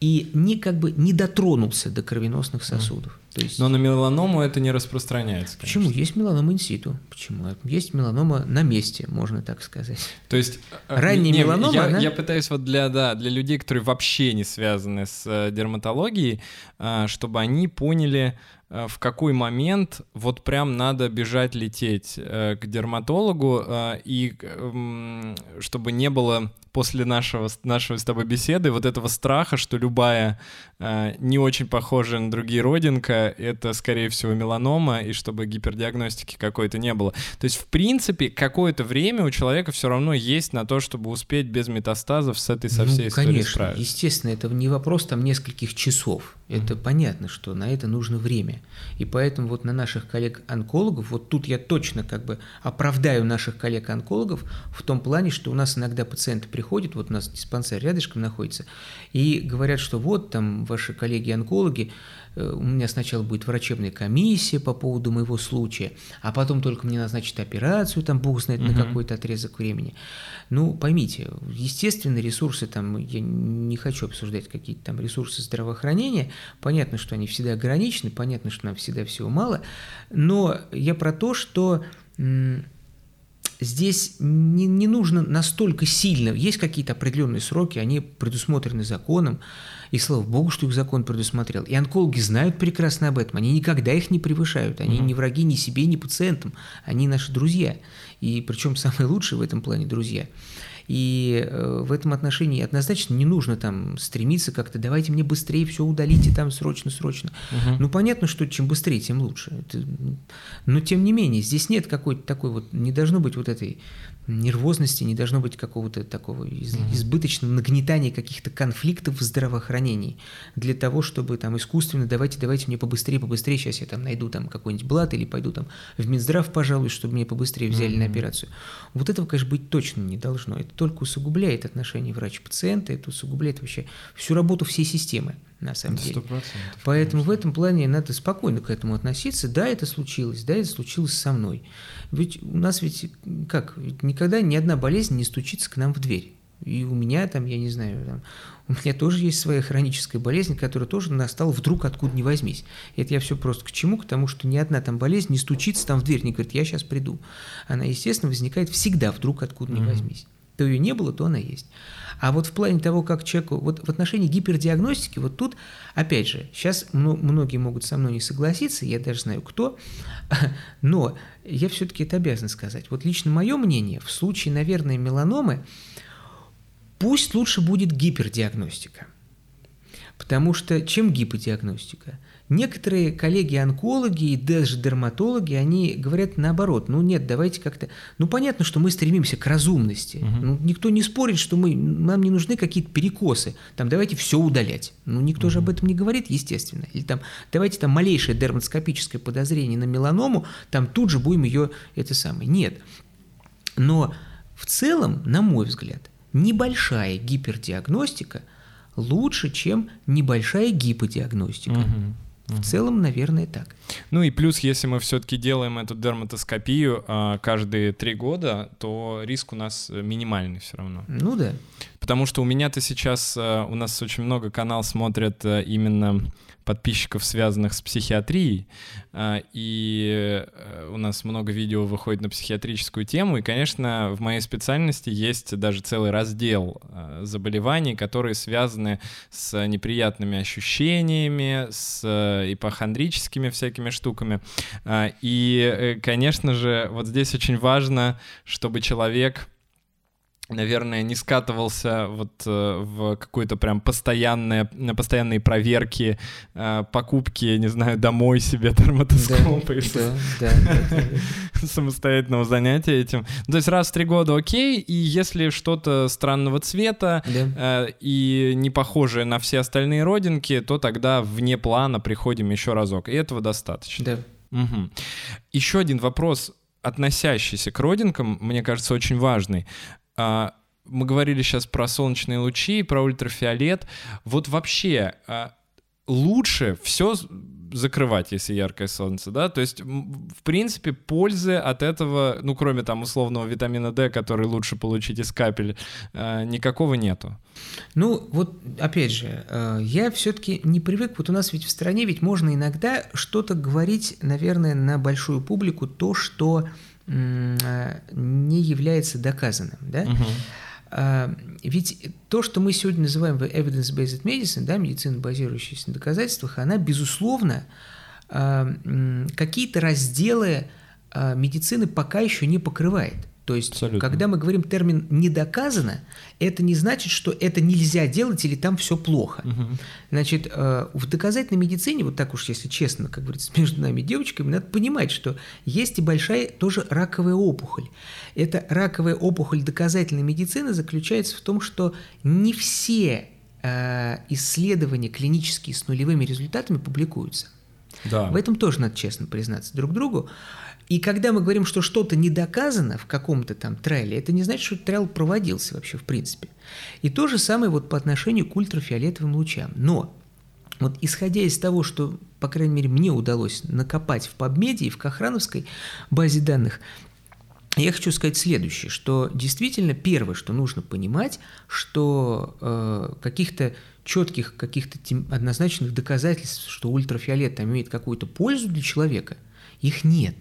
и не как бы не дотронулся до кровеносных сосудов. То есть, Но на меланому это не распространяется. конечно. почему? Есть меланома инситу. Почему? Есть меланома на месте, можно так сказать. То есть э, Ранняя не, меланома, Я, она- я пытаюсь вот для да для людей, которые вообще не связаны с э, дерматологией, э, чтобы они поняли, э, в какой момент вот прям надо бежать лететь э, к дерматологу э, и м, чтобы не было после нашего нашего с тобой беседы вот этого страха, что любая не очень похожая на другие родинка это скорее всего меланома и чтобы гипердиагностики какой-то не было. То есть, в принципе, какое-то время у человека все равно есть на то, чтобы успеть без метастазов с этой со всей ну, историей конечно, справиться. естественно, это не вопрос там нескольких часов. Это понятно, что на это нужно время. И поэтому вот на наших коллег-онкологов, вот тут я точно как бы оправдаю наших коллег-онкологов в том плане, что у нас иногда пациенты приходят, вот у нас диспансер рядышком находится, и говорят, что вот там ваши коллеги-онкологи, э, у меня сначала будет врачебная комиссия по поводу моего случая, а потом только мне назначат операцию, там бог знает на Мгм. какой-то отрезок времени. Ну, поймите, естественно, ресурсы там, я не хочу обсуждать какие-то там ресурсы здравоохранения, понятно, что они всегда ограничены, понятно, что нам всегда всего мало, но я про то, что здесь не, не нужно настолько сильно, есть какие-то определенные сроки, они предусмотрены законом, и слава богу, что их закон предусмотрел. И онкологи знают прекрасно об этом, они никогда их не превышают, они не враги ни себе, ни пациентам, они наши друзья, и причем самые лучшие в этом плане друзья. И э, в этом отношении однозначно не нужно там стремиться как-то, давайте мне быстрее все удалите там срочно-срочно. Ну, понятно, что чем быстрее, тем лучше. Это, но тем не менее, здесь нет какой-то такой вот, не должно быть вот этой нервозности, не должно быть какого-то такого из- избыточного нагнетания каких-то конфликтов в здравоохранении для того, чтобы там искусственно, давайте, давайте мне побыстрее, побыстрее, сейчас я там найду там какой-нибудь блат или пойду там в Минздрав, пожалуй, чтобы мне побыстрее взяли на операцию. Вот этого, конечно, быть точно не должно. Это только усугубляет отношения врач-пациента, это усугубляет вообще всю работу всей системы, на самом деле. Сто процентов. Поэтому в этом плане надо спокойно к этому относиться. Да, это случилось, да, это случилось со мной. Ведь у нас ведь как, ведь никогда ни одна болезнь не стучится к нам в дверь. И у меня там, я не знаю, там, у меня тоже есть своя хроническая болезнь, которая тоже настала вдруг откуда ни возьмись. Это я все просто к чему? К тому, что ни одна там болезнь не стучится там в дверь, не говорит, я сейчас приду. Она, естественно, возникает всегда вдруг откуда ни возьмись. То ее не было, то она есть. А вот в плане того, как человеку, вот в отношении гипердиагностики, вот тут, опять же, сейчас многие могут со мной не согласиться, я даже знаю кто, [laughs] но я все-таки это обязан сказать. Вот лично мое мнение, в случае, наверное, меланомы, пусть лучше будет гипердиагностика. Потому что чем гиподиагностика? Некоторые коллеги-онкологи и даже дерматологи, они говорят наоборот, ну нет, давайте как-то... Ну понятно, что мы стремимся к разумности. Ну, никто не спорит, что мы, нам не нужны какие-то перекосы. Там давайте все удалять. Ну никто же об этом не говорит, естественно. Или там давайте там малейшее дерматоскопическое подозрение на меланому, там тут же будем ее это самое. Нет. Но в целом, на мой взгляд, небольшая гипердиагностика лучше, чем небольшая гиподиагностика. Мгм. В целом, наверное, так. Ну и плюс, если мы все-таки делаем эту дерматоскопию а, каждые три года, то риск у нас э, минимальный все равно. Ну да. Потому что у меня-то сейчас, э, у нас очень много канал смотрят э, именно подписчиков, связанных с психиатрией, а, и э, у нас много видео выходит на психиатрическую тему, и, конечно, в моей специальности есть даже целый раздел э, заболеваний, которые связаны с неприятными ощущениями, с э, ипохондрическими всякими штуками. А, И, э, конечно же, вот здесь очень важно, чтобы человек наверное, не скатывался вот э, в какое-то прям постоянное, на постоянные проверки, э, покупки, не знаю, домой себе [laughs] дерматоскопа и Да, да, да, да. [laughs] самостоятельного занятия этим. То есть раз в три года окей, и если что-то странного цвета Да. э, и не похожее на все остальные родинки, то тогда вне плана приходим еще разок, и этого достаточно. Да. Мгм. Еще один вопрос, относящийся к родинкам, мне кажется, очень важный. А, Мы говорили сейчас про солнечные лучи, про ультрафиолет. Вот вообще а, лучше все закрывать, если яркое солнце, да? То есть, в принципе, пользы от этого, ну, кроме там условного витамина D, который лучше получить из капель, а, никакого нету. Ну, вот опять же, я все-таки не привык, вот у нас ведь в стране ведь можно иногда что-то говорить, наверное, на большую публику, то, что не является доказанным, да? А, Ведь то, что мы сегодня называем evidence-based medicine, да, медицина, базирующаяся на доказательствах, она, безусловно, а, какие-то разделы а, медицины пока еще не покрывает. То есть, Абсолютно. когда мы говорим термин «не доказано», это не значит, что это нельзя делать или там все плохо. Мгм. Значит, э, в доказательной медицине, вот так уж если честно, как говорится, [laughs] между нами девочками, надо понимать, что есть и большая тоже раковая опухоль. Эта раковая опухоль доказательной медицины заключается в том, что не все э, исследования клинические с нулевыми результатами публикуются. Да. В этом тоже надо честно признаться друг другу. И когда мы говорим, что что-то не доказано в каком-то там трайле, это не значит, что трайл проводился вообще в принципе. И то же самое вот по отношению к ультрафиолетовым лучам. Но вот исходя из того, что, по крайней мере, мне удалось накопать в PubMed и в Кохрановской базе данных, я хочу сказать следующее, что действительно первое, что нужно понимать, что э, каких-то четких, каких-то тем- однозначных доказательств, что ультрафиолет там имеет какую-то пользу для человека, их нет.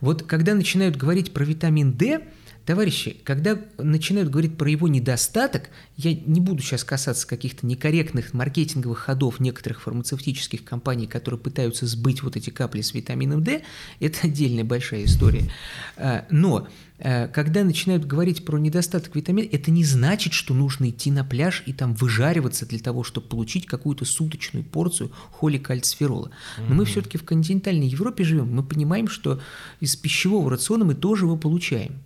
Вот когда начинают говорить про витамин D, товарищи, когда начинают говорить про его недостаток, я не буду сейчас касаться каких-то некорректных маркетинговых ходов некоторых фармацевтических компаний, которые пытаются сбыть вот эти капли с витамином D, это отдельная большая история. А, Но когда начинают говорить про недостаток витамина, это не значит, что нужно идти на пляж и там выжариваться для того, чтобы получить какую-то суточную порцию холикальциферола. Но мы все-таки в континентальной Европе живем, мы понимаем, что из пищевого рациона мы тоже его получаем.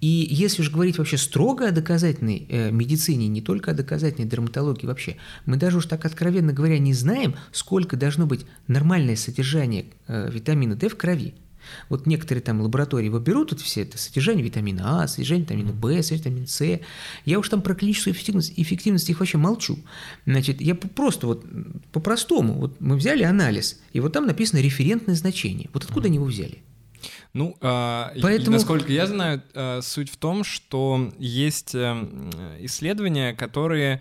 И если уж говорить вообще строго о доказательной э, медицине, не только о доказательной дерматологии вообще, мы даже уж так откровенно говоря не знаем, сколько должно быть нормальное содержание э, витамина D в крови. Вот некоторые там лаборатории его берут, вот все это содержание витамина А, содержание витамина В, содержание витамина С. Я уж там про клиническую эффективность, эффективность их вообще молчу. Значит, я просто вот по-простому, вот мы взяли анализ, и вот там написано референтное значение. Вот откуда они его взяли? Ну, а, Поэтому- насколько я знаю, а, суть в том, что есть э, м, исследования, которые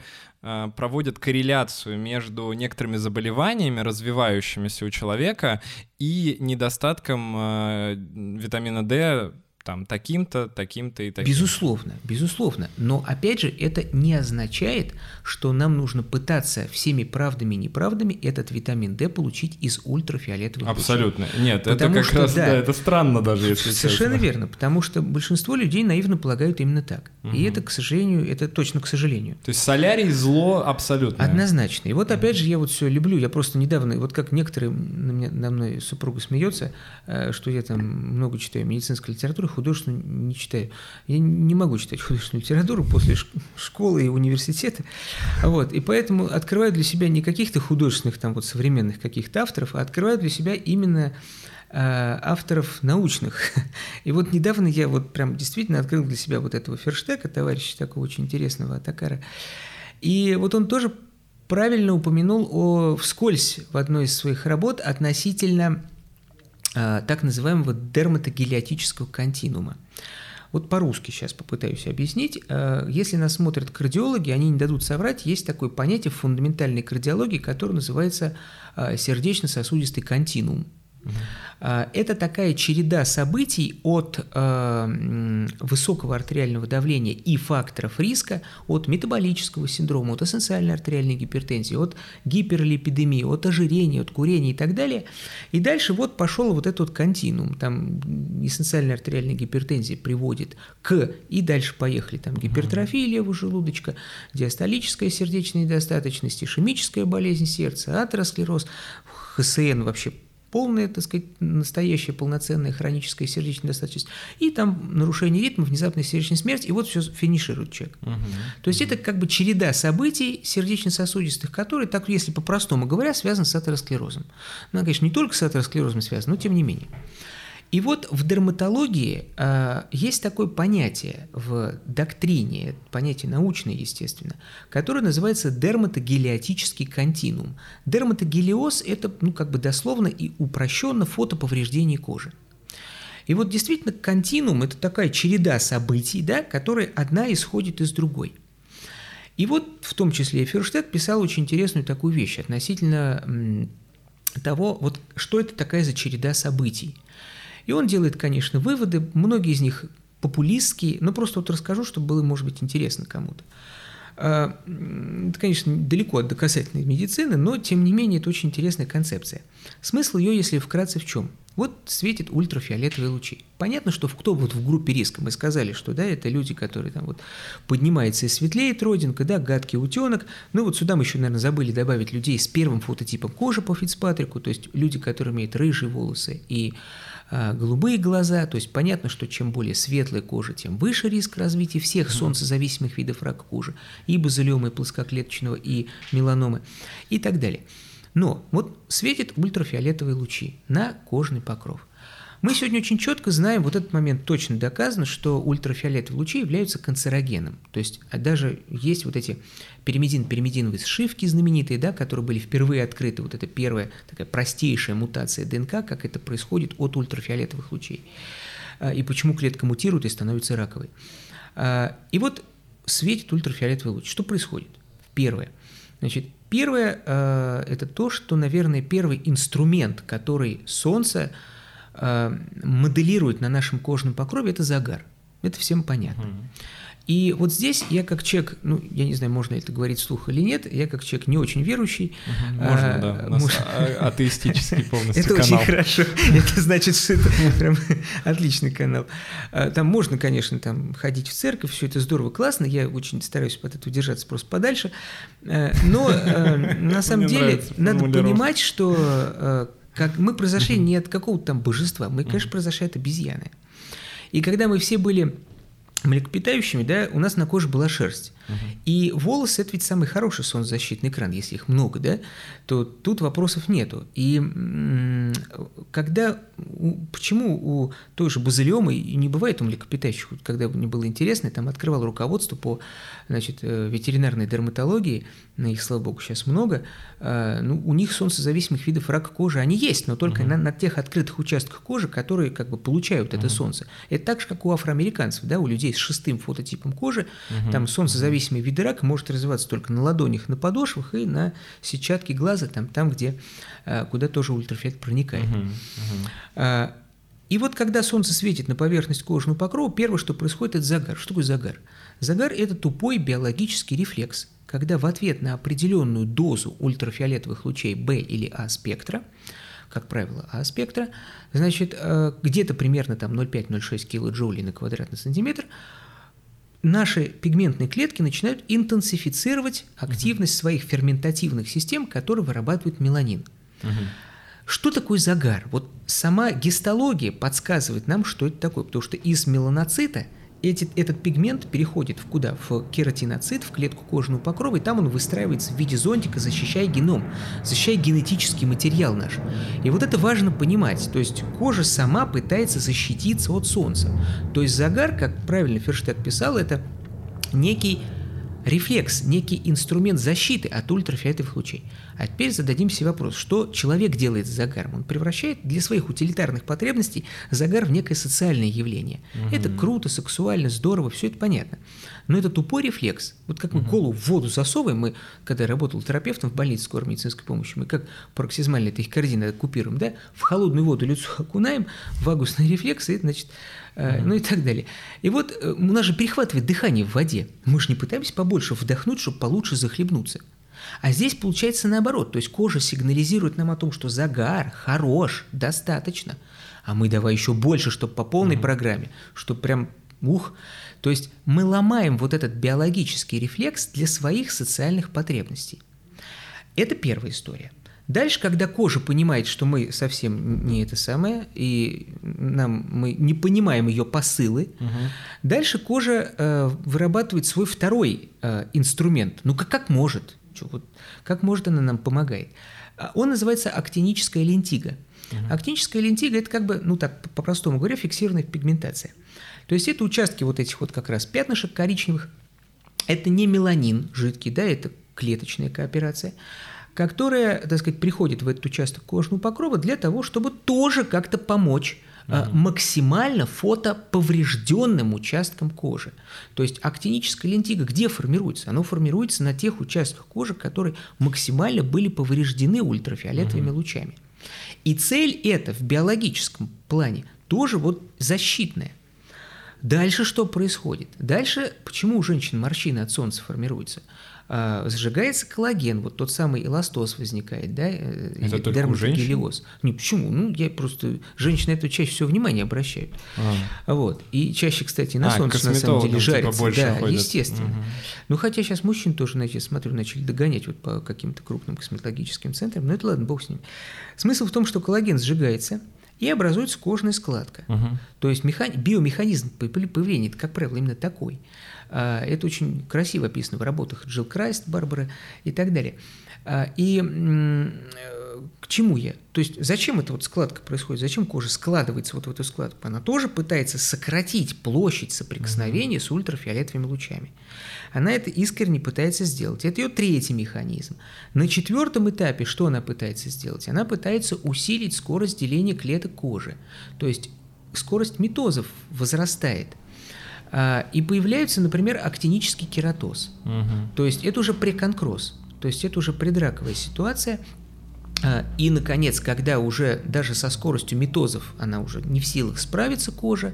проводят корреляцию между некоторыми заболеваниями, развивающимися у человека, и недостатком а, витамина D там таким-то, таким-то и таким. Безусловно, безусловно. Но опять же, это не означает, что нам нужно пытаться всеми правдами и неправдами этот витамин D получить из ультрафиолетовых лучей. Абсолютно. Нет, Потому это как что, раз, да. да, это странно даже, если Совершенно честно. верно, потому что большинство людей наивно полагают именно так. И это, к сожалению, это точно к сожалению. То есть солярий зло абсолютно. Однозначно. И вот опять же я вот все люблю. Я просто недавно, вот как некоторые на, меня, на мной супруга смеется, э, что я там много читаю медицинской литературы, художественную не читаю. Я не могу читать художественную литературу после шк- школы и университета. Вот. И поэтому открываю для себя не каких-то художественных там вот современных каких-то авторов, а открываю для себя именно э, авторов научных. И вот недавно я вот прям действительно открыл для себя вот этого Ферштека, товарища такого очень интересного Атакара. И вот он тоже правильно упомянул о, вскользь в одной из своих работ относительно так называемого дерматогелиотического континуума. Вот по-русски сейчас попытаюсь объяснить. Э, если нас смотрят кардиологи, они не дадут соврать, есть такое понятие в фундаментальной кардиологии, которое называется э, сердечно-сосудистый континуум. А, это такая череда событий от э, высокого артериального давления и факторов риска, от метаболического синдрома, от эссенциальной артериальной гипертензии, от гиперлипидемии, от ожирения, от курения и так далее. И дальше вот пошел вот этот континуум. Там эссенциальная артериальная гипертензия приводит к, и дальше поехали, там гипертрофия левого желудочка, диастолическая сердечная недостаточность, ишемическая болезнь сердца, атеросклероз, ХСН вообще полная, так сказать, настоящая полноценная хроническая сердечная недостаточность, и там нарушение ритма, внезапная сердечная смерть, и вот все финиширует человек. Угу, То есть угу. это как бы череда событий сердечно-сосудистых, которые, так если по-простому говоря, связаны с атеросклерозом. Ну, конечно, не только с атеросклерозом связаны, но тем не менее. И вот в дерматологии э, есть такое понятие в доктрине, понятие научное, естественно, которое называется дерматогелиотический континуум. Дерматогелиоз – это, ну, как бы дословно и упрощенно фотоповреждение кожи. И вот действительно континуум – это такая череда событий, да, которые одна исходит из другой. И вот в том числе Ферштедт писал очень интересную такую вещь относительно того, вот что это такая за череда событий. И он делает, конечно, выводы, многие из них популистские, но просто вот расскажу, чтобы было, может быть, интересно кому-то. А, это, конечно, далеко от доказательной медицины, но, тем не менее, это очень интересная концепция. Смысл ее, если вкратце, в чем? Вот светит ультрафиолетовые лучи. Понятно, что кто вот в группе риска, мы сказали, что да, это люди, которые там вот поднимается и светлеет родинка, да, гадкий утенок. Ну вот сюда мы еще, наверное, забыли добавить людей с первым фототипом кожи по Фицпатрику, то есть люди, которые имеют рыжие волосы и голубые глаза, то есть понятно, что чем более светлая кожа, тем выше риск развития всех солнцезависимых видов рака кожи, и базилиомы, и плоскоклеточного, и меланомы, и так далее. Но вот светят ультрафиолетовые лучи на кожный покров – мы сегодня очень четко знаем, вот этот момент точно доказано, что ультрафиолетовые лучи являются канцерогеном. То есть а даже есть вот эти перимедин-перимединовые сшивки знаменитые, да, которые были впервые открыты, вот это первая такая простейшая мутация ДНК, как это происходит от ультрафиолетовых лучей. А, и почему клетка мутирует и становится раковой. А, и вот светит ультрафиолетовый луч. Что происходит? Первое. Значит, первое – это то, что, наверное, первый инструмент, который Солнце – моделирует на нашем кожном покрове, это загар. Это всем понятно. И вот здесь я как человек, ну, я не знаю, можно это говорить вслух или нет, я как человек не очень верующий. Можно, а, да. У нас может... А, атеистический [laughs] полностью это канал. Это очень хорошо. Это значит, что это прям [laughs] отличный канал. А, там можно, конечно, там ходить в церковь, все это здорово, классно. Я очень стараюсь от этого держаться просто подальше. Э, но э, на [laughs] самом деле надо понимать, что как мы произошли не от какого-то там божества, мы, конечно, произошли от обезьяны. И когда мы все были млекопитающими, да, у нас на коже была шерсть. Uh-huh. И волосы это ведь самый хороший солнцезащитный экран, если их много, да, то тут вопросов нету. И когда, почему у той же базилиомы, и не бывает у млекопитающих, когда мне было интересно, там открывал руководство по значит, э, ветеринарной дерматологии, на их, слава богу, сейчас много, а, ну, у них солнцезависимых видов рака кожи, они есть, но только uh-huh. на, на тех открытых участках кожи, которые как бы получают uh-huh. это солнце. Это так же, как у афроамериканцев, да, у людей с шестым фототипом кожи, uh-huh. там солнцезависимый вид рака может развиваться только на ладонях, на подошвах и на сетчатке глаза, там, там где, а, куда тоже ультрафиолет проникает. Uh-huh. Uh-huh. И вот когда солнце светит на поверхность кожного покрова, первое, что происходит, это загар. Что такое загар? Загар – это тупой биологический рефлекс, когда в ответ на определенную дозу ультрафиолетовых лучей В или А спектра, как правило, А спектра, значит, э, где-то примерно там 0,5-0,6 килоджоулей на квадратный сантиметр, наши пигментные клетки начинают интенсифицировать активность своих ферментативных систем, которые вырабатывают меланин. Угу. Что такое загар? Вот сама гистология подсказывает нам, что это такое, потому что из меланоцита эти, этот пигмент переходит в куда? В кератиноцит, в клетку кожного покрова, и там он выстраивается в виде зонтика, защищая геном, защищая генетический материал наш. И вот это важно понимать. То есть кожа сама пытается защититься от солнца. То есть загар, как правильно Ферштедт писал, это некий рефлекс, некий инструмент защиты от ультрафиолетовых лучей. А теперь зададим себе вопрос, что человек делает с загаром? Он превращает для своих утилитарных потребностей загар в некое социальное явление. Угу. Это круто, сексуально, здорово, все это понятно. Но это тупой рефлекс. Вот как мы угу. голову в воду засовываем, мы, когда я работал терапевтом в больнице скорой медицинской помощи, мы как пароксизмальные тахикардины купируем, да, в холодную воду лицо [laughs] окунаем, вагусные рефлексы, и, значит, mm ну и так далее. И вот э, у нас же перехватывает дыхание в воде. Мы же не пытаемся побольше вдохнуть, чтобы получше захлебнуться. А здесь получается наоборот, то есть кожа сигнализирует нам о том, что загар хорош, достаточно, а мы давай еще больше, чтобы по полной mm программе, чтобы прям ух. То есть мы ломаем вот этот биологический рефлекс для своих социальных потребностей. Это первая история. Дальше, когда кожа понимает, что мы совсем не это самое, и нам, мы не понимаем ее посылы, угу. дальше кожа э, вырабатывает свой второй э, инструмент. Ну как, как может? Что, вот, как может она нам помогает? А, он называется актиническая лентига. Угу. Актиническая лентига – это как бы, ну так по-простому говоря, фиксированная пигментация. То есть это участки вот этих вот как раз пятнышек коричневых. Это не меланин жидкий, да, это клеточная кооперация которая, так сказать, приходит в этот участок кожного покрова для того, чтобы тоже как-то помочь угу. максимально фотоповрежденным участкам кожи. То есть актиническая лентига где формируется? Оно формируется на тех участках кожи, которые максимально были повреждены ультрафиолетовыми угу. лучами. И цель это в биологическом плане тоже вот защитная. Дальше что происходит? Дальше почему у женщин морщины от солнца формируются? А, сжигается коллаген, вот тот самый эластоз возникает, да, э, это только у женщин? Не, почему? Ну, я просто, женщины это чаще всего внимание обращают. А. Вот. И чаще, кстати, на а, солнце на самом деле жарится. Типа да, ходят. естественно. Угу. Ну, хотя сейчас мужчин тоже, знаете, смотрю, начали догонять вот по каким-то крупным косметологическим центрам, но это ладно, бог с ним. Смысл в том, что коллаген сжигается, и образуется кожная складка. Угу. То есть механи... биомеханизм появления, это, как правило, именно такой. А, это очень красиво описано в работах Джилл Крайст, Барбары и так далее. А, и к чему я? То есть зачем эта вот складка происходит? Зачем кожа складывается вот в эту складку? Она тоже пытается сократить площадь соприкосновения с ультрафиолетовыми лучами. Она это искренне пытается сделать. Это ее третий механизм. На четвертом этапе что она пытается сделать? Она пытается усилить скорость деления клеток кожи. То есть скорость митозов возрастает – и появляется, например, актинический кератоз. Угу. То есть это уже преконкроз, то есть это уже предраковая ситуация. А, и, наконец, когда уже даже со скоростью митозов она уже не в силах справиться кожа,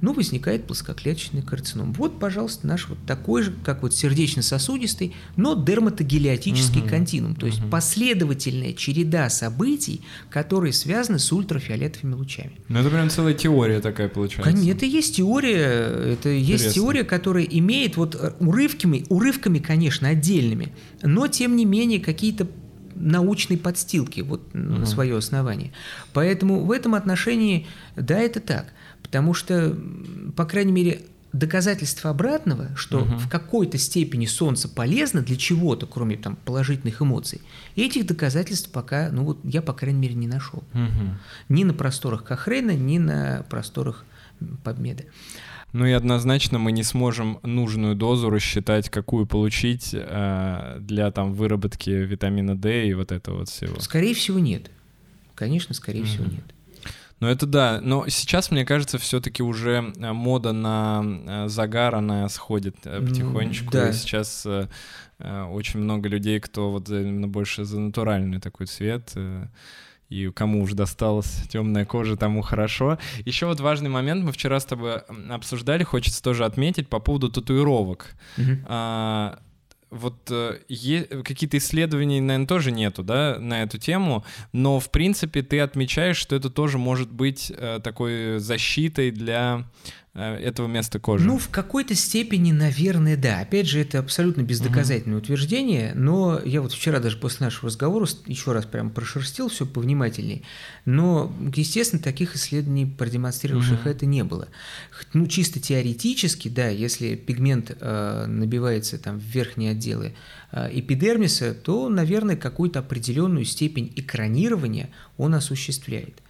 ну, возникает плоскоклеточный карцином. Вот, пожалуйста, наш вот такой же, как вот сердечно-сосудистый, но дерматогелиотический угу. континуум, то есть угу. последовательная череда событий, которые связаны с ультрафиолетовыми лучами. Ну, это прям целая теория такая получается. Конечно, это есть теория, это Интересно. есть теория, которая имеет вот э, урывками, урывками, конечно, отдельными, но, тем не менее, какие-то научной подстилки, вот угу. свое основание. Поэтому в этом отношении, да, это так. Потому что, по крайней мере, доказательство обратного, что угу. в какой-то степени Солнце полезно для чего-то, кроме там положительных эмоций, этих доказательств пока, ну вот я, по крайней мере, не нашел. Угу. Ни на просторах Кохрена, ни на просторах Победы. Ну и однозначно мы не сможем нужную дозу рассчитать, какую получить э, для там выработки витамина D и вот этого вот всего. Скорее всего нет. Конечно, скорее mm всего нет. Ну это да, но сейчас, мне кажется, все-таки уже э, мода на э, загар, она сходит э, потихонечку. Да. И сейчас очень много людей, кто вот именно больше за натуральный такой цвет и кому уже досталась темная кожа, тому хорошо. Еще вот важный момент, мы вчера с тобой обсуждали, хочется тоже отметить по поводу татуировок. Mm-hmm. А, вот э, какие-то исследований, наверное, тоже нету, да, на эту тему, но, в принципе, ты отмечаешь, что это тоже может быть э, такой защитой для этого места кожи? Ну, в какой-то степени, наверное, да. Опять же, это абсолютно бездоказательное угу. утверждение, но я вот вчера даже после нашего разговора еще раз прям прошерстил все повнимательнее, но, естественно, таких исследований, продемонстрировавших угу. это не было. Ну, чисто теоретически, да, если пигмент э, набивается там в верхние отделы э, эпидермиса, то, наверное, какую-то определенную степень экранирования он осуществляет.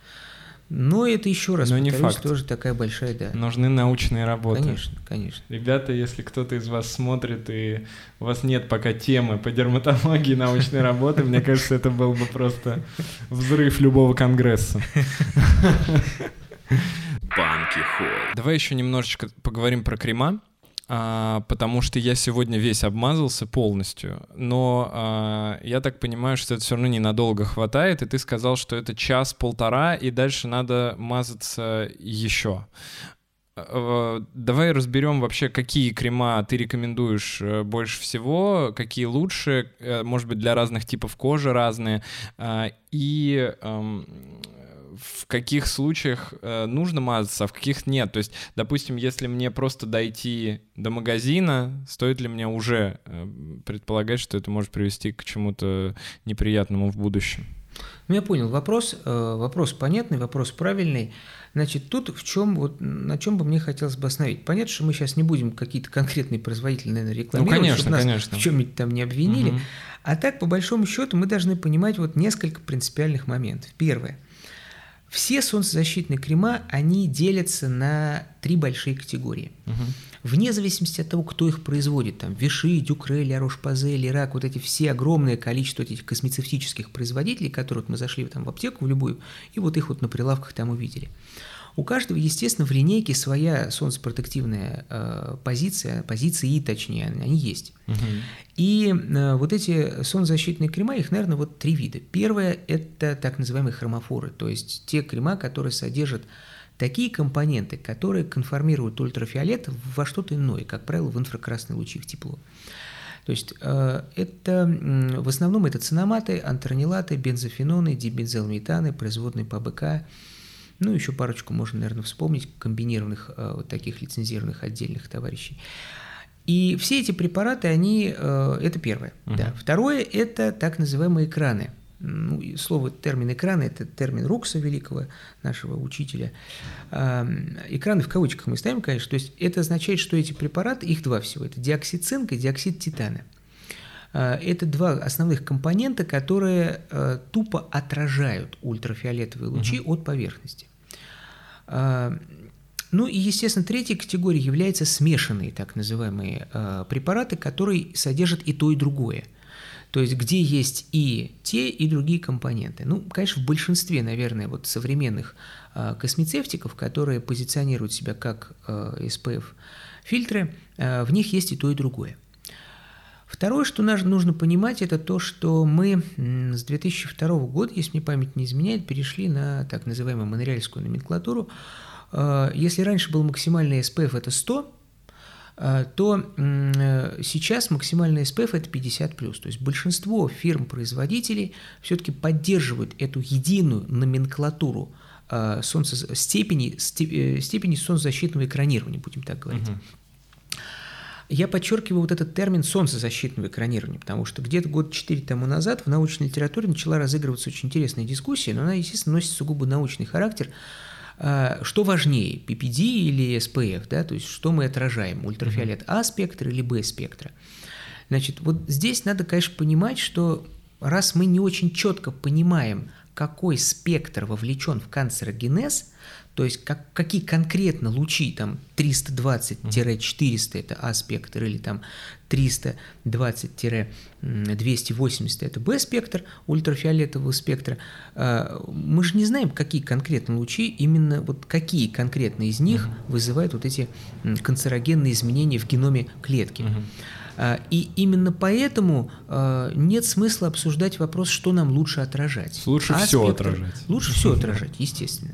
Но это еще раз, Но повторюсь, не факт. тоже такая большая, да. Нужны научные работы. Конечно, конечно. Ребята, если кто-то из вас смотрит и у вас нет пока темы по дерматологии научной работы, мне кажется, это был бы просто взрыв любого конгресса. Банки Давай еще немножечко поговорим про крема а, потому что я сегодня весь обмазался полностью, но а, я так понимаю, что это все равно ненадолго хватает, и ты сказал, что это час-полтора, и дальше надо мазаться еще. А, давай разберем вообще, какие крема ты рекомендуешь э, больше всего, какие лучше, э, может быть, для разных типов кожи разные, а, и в каких случаях э, нужно мазаться, а в каких нет. То есть, допустим, если мне просто дойти до магазина, стоит ли мне уже э, предполагать, что это может привести к чему-то неприятному в будущем? Ну, я понял. Вопрос, э, вопрос понятный, вопрос правильный. Значит, тут в чем, вот, на чем бы мне хотелось бы остановить. Понятно, что мы сейчас не будем какие-то конкретные производители, наверное, рекламировать, ну, конечно, чтобы нас конечно. в чем-нибудь там не обвинили. Угу. А так, по большому счету, мы должны понимать вот несколько принципиальных моментов. Первое – все солнцезащитные крема, они делятся на три большие категории. Угу. Вне зависимости от того, кто их производит, там, Виши, Дюкре, Ля Рошпазе, Лирак, вот эти все огромное количество этих космецевтических производителей, которых мы зашли там, в аптеку, в любую, и вот их вот на прилавках там увидели. У каждого, естественно, в линейке своя солнцепротективная э, позиция, позиции, точнее, они есть. Угу. И э, вот эти солнцезащитные крема, их, наверное, вот три вида. Первое – это так называемые хромофоры, то есть те крема, которые содержат такие компоненты, которые конформируют ультрафиолет во что-то иное, как правило, в инфракрасные лучи, в тепло. То есть э, это в основном это цинаматы, антронилаты, бензофеноны, дибензилметаны, производные ПБК, ну, еще парочку можно, наверное, вспомнить, комбинированных э, вот таких лицензированных отдельных товарищей. И все эти препараты, они, э, это первое. Угу. Да. Второе – это так называемые экраны. Ну, слово, термин экраны – это термин Рукса, великого нашего учителя. Экраны в кавычках мы ставим, конечно. То есть это означает, что эти препараты, их два всего – это диоксид цинка и диоксид титана. А, это два основных компонента, которые э, тупо отражают ультрафиолетовые лучи угу. от поверхности. А, ну и, естественно, третьей категорией являются смешанные так называемые а, препараты, которые содержат и то, и другое. То есть где есть и те, и другие компоненты. Ну, конечно, в большинстве, наверное, вот современных космецевтиков, которые позиционируют себя как SPF-фильтры, в них есть и то, и другое. Второе, что нужно понимать, это то, что мы с 2002 года, если мне память не изменяет, перешли на так называемую монреальскую номенклатуру. А, если раньше был максимальный SPF это 100, а, то сейчас максимальный SPF это 50 То есть большинство фирм-производителей все-таки поддерживают эту единую номенклатуру а, солнце, степени, э, степени солнцезащитного экранирования, будем так говорить. Угу. Я подчеркиваю вот этот термин солнцезащитного экранирования, потому что где-то год четыре тому назад в научной литературе начала разыгрываться очень интересная дискуссия, но она, естественно, носит сугубо научный характер. А, что важнее, PPD или SPF, да, то есть что мы отражаем, ультрафиолет А спектра или Б спектра. Значит, вот здесь надо, конечно, понимать, что раз мы не очень четко понимаем, какой спектр вовлечен в канцерогенез, то есть как, какие конкретно лучи, там 320-400 это А-спектр или там 320-280 это Б-спектр ультрафиолетового спектра, а, мы же не знаем, какие конкретно лучи, именно вот какие конкретно из них вызывают вот эти канцерогенные изменения в геноме клетки. А, и именно поэтому а, нет смысла обсуждать вопрос, что нам лучше отражать. Лучше а все отражать. Лучше все отражать, естественно.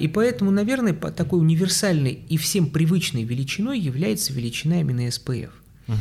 И поэтому, наверное, такой универсальной и всем привычной величиной является величина именно SPF. Угу.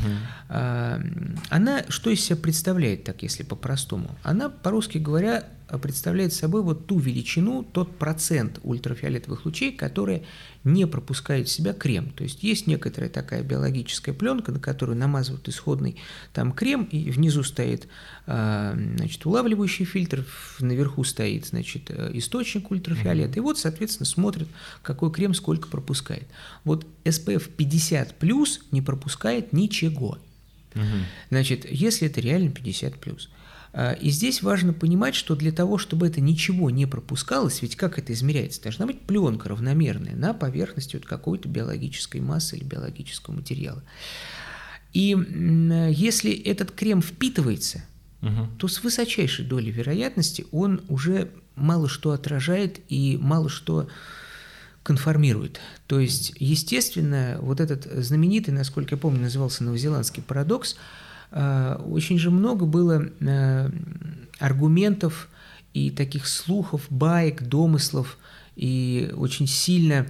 Она что из себя представляет, так если по-простому? Она, по-русски говоря, представляет собой вот ту величину, тот процент ультрафиолетовых лучей, которые не пропускают в себя крем. То есть есть некоторая такая биологическая пленка, на которую намазывают исходный там крем, и внизу стоит а, значит, улавливающий фильтр, наверху стоит значит, э, источник ультрафиолета, и вот, соответственно, смотрят, какой крем сколько пропускает. Вот SPF 50 плюс не пропускает ничего. Значит, если это реально 50 плюс. А, и здесь важно понимать, что для того, чтобы это ничего не пропускалось, ведь как это измеряется? Должна быть пленка равномерная на поверхности вот какой-то биологической массы или биологического материала. И если этот крем впитывается, угу. то с высочайшей долей вероятности он уже мало что отражает и мало что конформирует. То есть, естественно, вот этот знаменитый, насколько я помню, назывался новозеландский парадокс – очень же много было э, аргументов и таких слухов, баек, домыслов, и очень сильно,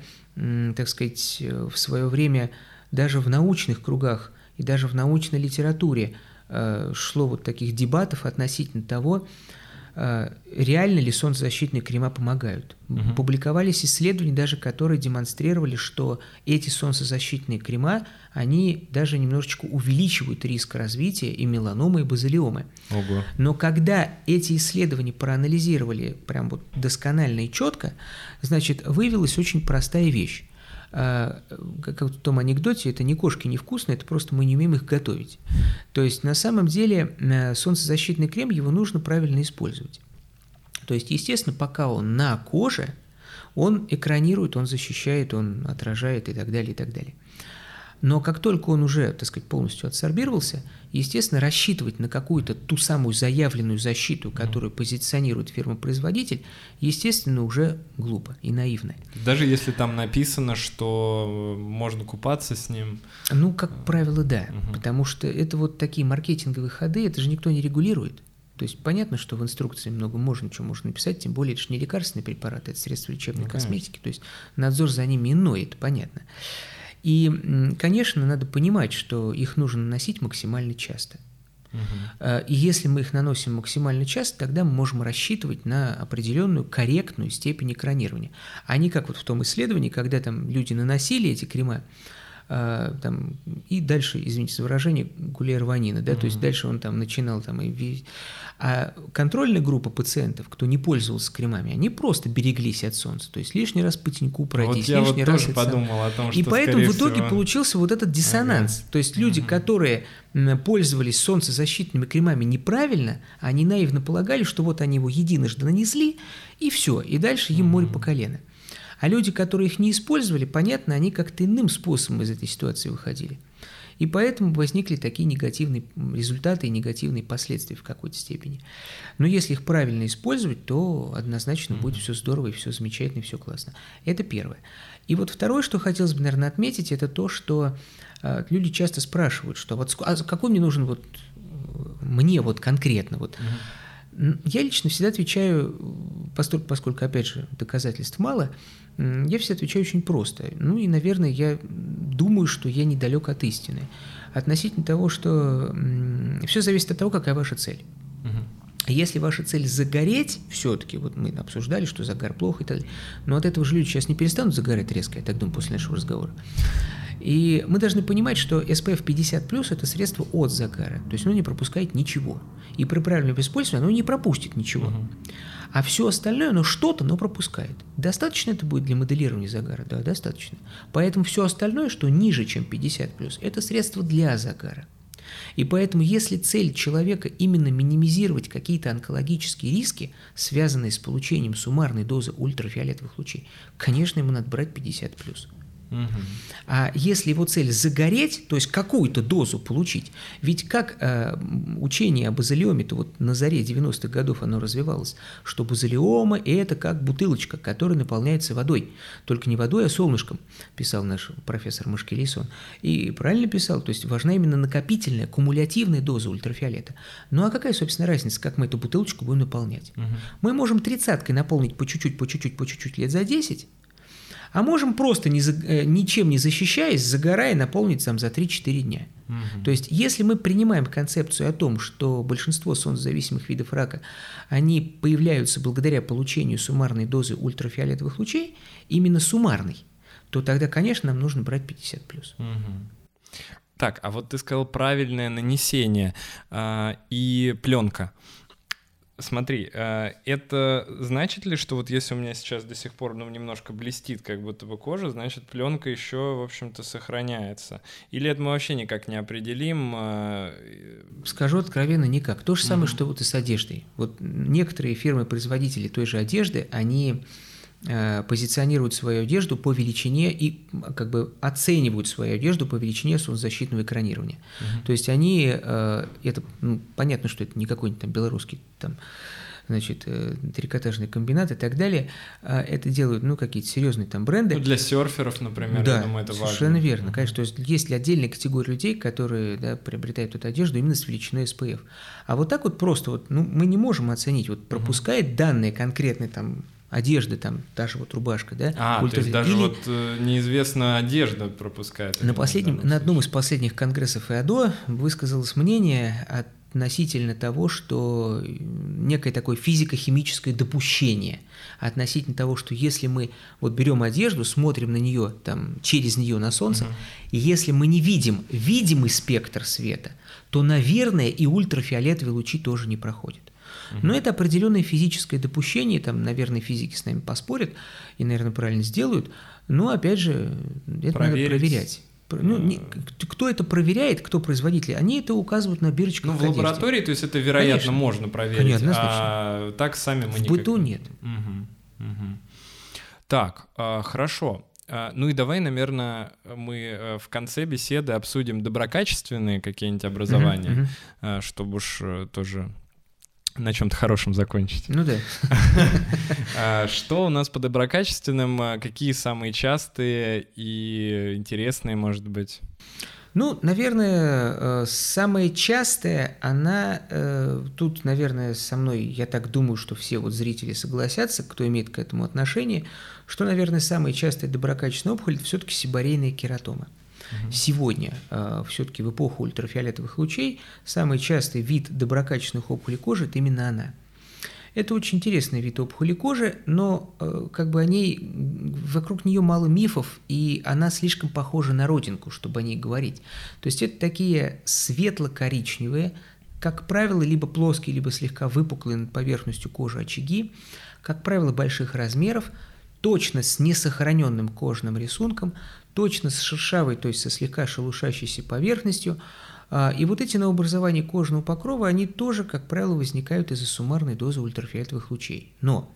так сказать, в свое время даже в научных кругах и даже в научной литературе э, шло вот таких дебатов относительно того, реально ли солнцезащитные крема помогают. Угу. Публиковались исследования даже, которые демонстрировали, что эти солнцезащитные крема, они даже немножечко увеличивают риск развития и меланомы, и базилиомы. Ого. Но когда эти исследования проанализировали прям вот досконально и четко, значит, выявилась очень простая вещь. А, как в том анекдоте, это не кошки невкусные, это просто мы не умеем их готовить. То есть на самом деле э, солнцезащитный крем, его нужно правильно использовать. То есть, естественно, пока он на коже, он экранирует, он защищает, он отражает и так далее, и так далее. Но как только он уже, так сказать, полностью адсорбировался, естественно, рассчитывать на какую-то ту самую заявленную защиту, которую позиционирует фирма-производитель, естественно, уже глупо и наивно. Даже если там написано, что можно купаться с ним? Ну, как правило, да. Угу. Потому что это вот такие маркетинговые ходы, это же никто не регулирует. То есть понятно, что в инструкции много можно чего можно написать, тем более это же не лекарственные препараты, это средства лечебной ну, косметики. То есть надзор за ними иной, это понятно. И, конечно, надо понимать, что их нужно наносить максимально часто. Угу. И если мы их наносим максимально часто, тогда мы можем рассчитывать на определенную корректную степень экранирования. А не как вот в том исследовании, когда там люди наносили эти крема, а, там, и дальше, извините за выражение, гуляй рванина, да, mm-hmm. то есть дальше он там начинал там и... А контрольная группа пациентов, кто не пользовался кремами, они просто береглись от солнца, то есть лишний раз по теньку пройдись, вот лишний вот раз... тоже подумал о том, что, И поэтому в итоге всего... получился вот этот диссонанс, ага. то есть люди, mm-hmm. которые пользовались солнцезащитными кремами неправильно, они наивно полагали, что вот они его единожды нанесли, и все, и дальше им mm-hmm. море по колено. А люди, которые их не использовали, понятно, они как-то иным способом из этой ситуации выходили. И поэтому возникли такие негативные результаты и негативные последствия в какой-то степени. Но если их правильно использовать, то однозначно будет все здорово и все замечательно и все классно. Это первое. И вот второе, что хотелось бы, наверное, отметить, это то, что э, люди часто спрашивают, что вот а какой мне нужен вот мне вот конкретно вот. Я лично всегда отвечаю, поскольку, поскольку, опять же, доказательств мало, я всегда отвечаю очень просто. Ну и, наверное, я думаю, что я недалек от истины. Относительно того, что все зависит от того, какая ваша цель. Если ваша цель загореть, все-таки, вот мы обсуждали, что загар плохо и так далее, но от этого же люди сейчас не перестанут загорать резко, я так думаю, после нашего разговора. И мы должны понимать, что SPF 50+, это средство от загара, то есть оно не пропускает ничего. И при правильном использовании оно не пропустит ничего. Угу. А все остальное, оно что-то, но пропускает. Достаточно это будет для моделирования загара? Да, достаточно. Поэтому все остальное, что ниже, чем 50 плюс, это средство для загара. И поэтому, если цель человека именно минимизировать какие-то онкологические риски, связанные с получением суммарной дозы ультрафиолетовых лучей, конечно, ему надо брать 50 А если его цель загореть, то есть какую-то дозу получить, ведь как э, учение об базилиоме, то вот на заре 90-х годов оно развивалось, что базилиома – это как бутылочка, которая наполняется водой. Только не водой, а солнышком, писал наш профессор Машкелисон. И правильно писал, то есть важна именно накопительная, кумулятивная доза ультрафиолета. Ну а какая, собственно, разница, как мы эту бутылочку будем наполнять? Угу. Мы можем тридцаткой наполнить по чуть-чуть, по чуть-чуть, по чуть-чуть лет за 10, а можем просто не за, э, ничем не защищаясь, загорая, наполнить там за 3-4 дня. Угу. То есть, если мы принимаем концепцию о том, что большинство солнцезависимых видов рака, они появляются благодаря получению суммарной дозы ультрафиолетовых лучей, именно суммарной, то тогда, конечно, нам нужно брать 50+. Угу. Так, а вот ты сказал правильное нанесение э, и пленка. Смотри, э, это значит ли, что вот если у меня сейчас до сих пор ну, немножко блестит как будто бы кожа, значит пленка еще, в общем-то, сохраняется? Или это мы вообще никак не определим? Э, Скажу откровенно, никак. То же самое, mm-hmm. что вот и с одеждой. Вот некоторые фирмы-производители той же одежды, они позиционируют свою одежду по величине и как бы оценивают свою одежду по величине солнцезащитного экранирования. Угу. То есть они, э, это ну, понятно, что это не какой-нибудь там белорусский там значит, э, трикотажный комбинат и так далее, это делают, ну, какие-то серьезные там бренды. Ну, для серферов, например, да, я думаю, это совершенно важно. верно. Конечно, то есть есть отдельная категория людей, которые да, приобретают эту одежду именно с величиной SPF. А вот так вот просто, вот, ну, мы не можем оценить, вот пропускает угу. данные конкретные там одежды, там, та же вот рубашка, да? А, то есть даже Или... вот э, неизвестно одежда пропускает. На, последнем, на одном из последних конгрессов ИАДО высказалось мнение относительно того, что некое такое физико-химическое допущение относительно того, что если мы вот берем одежду, смотрим на нее там через нее на солнце, угу. и если мы не видим видимый спектр света, то, наверное, и ультрафиолетовые лучи тоже не проходят. Но это определенное физическое допущение, там, наверное, физики с нами поспорят и, наверное, правильно сделают, но, опять же, это Проверить. надо проверять. Ну, не, кто это проверяет, кто производитель, они это указывают на бирочках. Ну, в лаборатории, то есть это, вероятно, Конечно. можно проверить, Конечно, а так сами мы В никак... быту нет. Угу, угу. Так, а, хорошо. А, ну и давай, наверное, мы э, в конце беседы обсудим доброкачественные какие-нибудь образования, угу, чтобы уж э, тоже на чем-то хорошем закончить. Ну да. [laughs] А, что у нас по доброкачественным? А, какие самые частые и интересные, может быть? Ну, наверное, э, самая частая, она, э, тут, наверное, со мной, я так думаю, что все вот зрители согласятся, кто имеет к этому отношение, что, наверное, самая частая доброкачественная опухоль – это все-таки сибарейная кератома. Угу. Сегодня, э, все-таки в эпоху ультрафиолетовых лучей, самый частый вид доброкачественных опухолей кожи – это именно она. Это очень интересный вид опухоли кожи, но э, как бы о ней, вокруг нее мало мифов, и она слишком похожа на родинку, чтобы о ней говорить. То есть это такие светло-коричневые, как правило, либо плоские, либо слегка выпуклые над поверхностью кожи очаги, как правило, больших размеров, точно с несохраненным кожным рисунком, точно с шершавой, то есть со слегка шелушащейся поверхностью. А, и вот эти новообразования кожного покрова, они тоже, как правило, возникают из-за суммарной дозы ультрафиолетовых лучей. Но,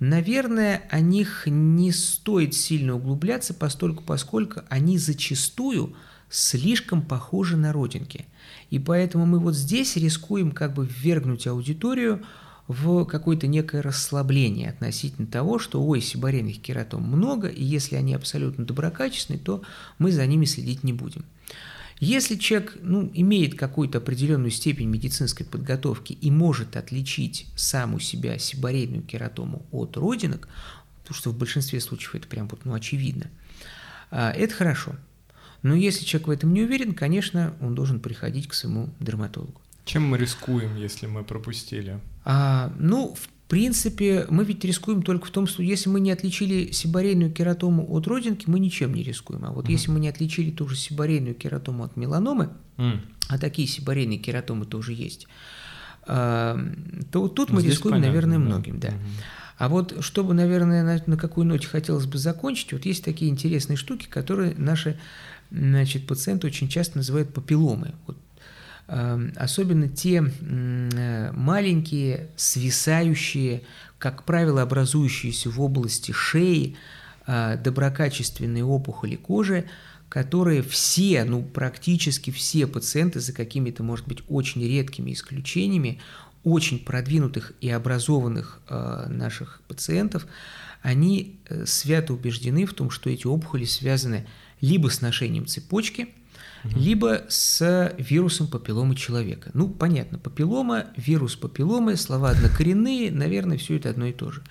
наверное, о них не стоит сильно углубляться, постольку, поскольку они зачастую слишком похожи на родинки. И поэтому мы вот здесь рискуем как бы ввергнуть аудиторию в какое-то некое расслабление относительно того, что ой, сибарейных кератом много, и если они абсолютно доброкачественные, то мы за ними следить не будем. Если человек ну, имеет какую-то определенную степень медицинской подготовки и может отличить сам у себя сибарейную кератому от родинок, потому что в большинстве случаев это прям вот, ну, очевидно, а, это хорошо. Но если человек в этом не уверен, конечно, он должен приходить к своему дерматологу. Чем мы рискуем, если мы пропустили? А, ну, в принципе, мы ведь рискуем только в том, что если мы не отличили сибарейную кератому от родинки, мы ничем не рискуем. А вот mm если мы не отличили ту же сибарейную кератому от меланомы, mm. а такие сибарейные кератомы тоже есть, а, то тут ну, мы рискуем, понятно, наверное, да. многим, да. mm А вот чтобы, наверное, на, на какой ноте хотелось бы закончить, вот есть такие интересные штуки, которые наши значит, пациенты очень часто называют папилломы. Вот особенно те э, маленькие, свисающие, как правило, образующиеся в области шеи, э, доброкачественные опухоли кожи, которые все, ну практически все пациенты за какими-то, может быть, очень редкими исключениями, очень продвинутых и образованных э, наших пациентов, они свято убеждены в том, что эти опухоли связаны либо с ношением цепочки – либо с вирусом папилломы человека. Ну, понятно, папиллома, вирус папилломы, слова однокоренные, наверное, все это одно и то же.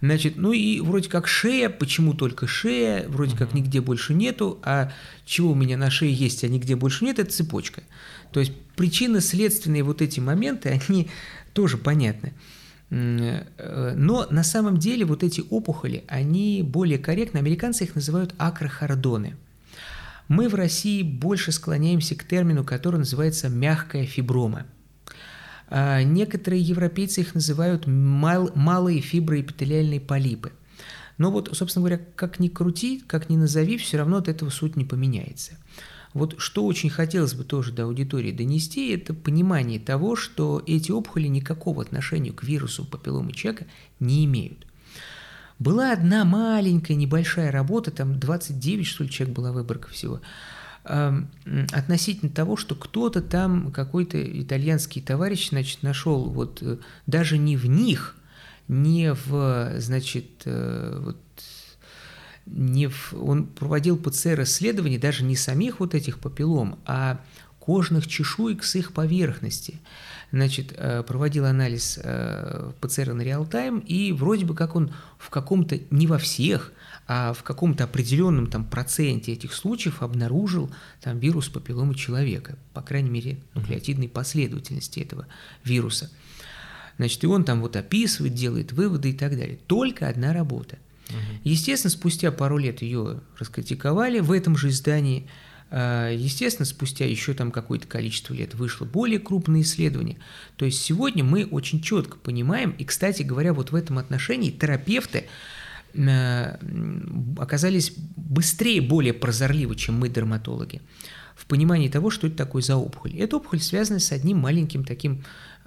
Значит, ну и вроде как шея, почему только шея, вроде как нигде больше нету, а чего у меня на шее есть, а нигде больше нет, это цепочка. То есть причинно-следственные вот эти моменты, [laughs] они тоже понятны. Э, но на самом деле вот эти опухоли, они более корректны, американцы их называют акрохордоны. Мы в России больше склоняемся к термину, который называется мягкая фиброма. А некоторые европейцы их называют мал, малые фиброэпителиальные полипы. Но вот, собственно говоря, как ни крути, как ни назови, все равно от этого суть не поменяется. Вот что очень хотелось бы тоже до аудитории донести, это понимание того, что эти опухоли никакого отношения к вирусу папилломы человека не имеют. Была одна маленькая небольшая работа, там 29, что ли, человек была выборка всего, относительно того, что кто-то там, какой-то итальянский товарищ, значит, нашел вот э, даже не в них, не в, значит, э, вот не в, он проводил ПЦР-исследования даже не самих вот этих папиллом, а кожных чешуек с их поверхности. Значит, э, проводил анализ э, ПЦР на реал-тайм, и вроде бы как он в каком-то, не во всех, а в каком-то определенном там проценте этих случаев обнаружил там вирус папилломы человека, по крайней мере, нуклеотидной последовательности этого вируса. Значит, и он там вот описывает, делает выводы и так далее. Только одна работа. Естественно, спустя пару лет ее раскритиковали в этом же издании. А, естественно, спустя еще там какое-то количество лет вышло более крупное исследование. То есть сегодня мы очень четко понимаем, и, кстати говоря, вот в этом отношении терапевты а, оказались быстрее, более прозорливы, чем мы, дерматологи, в понимании того, что это такое за опухоль. Эта опухоль связана с одним маленьким таким,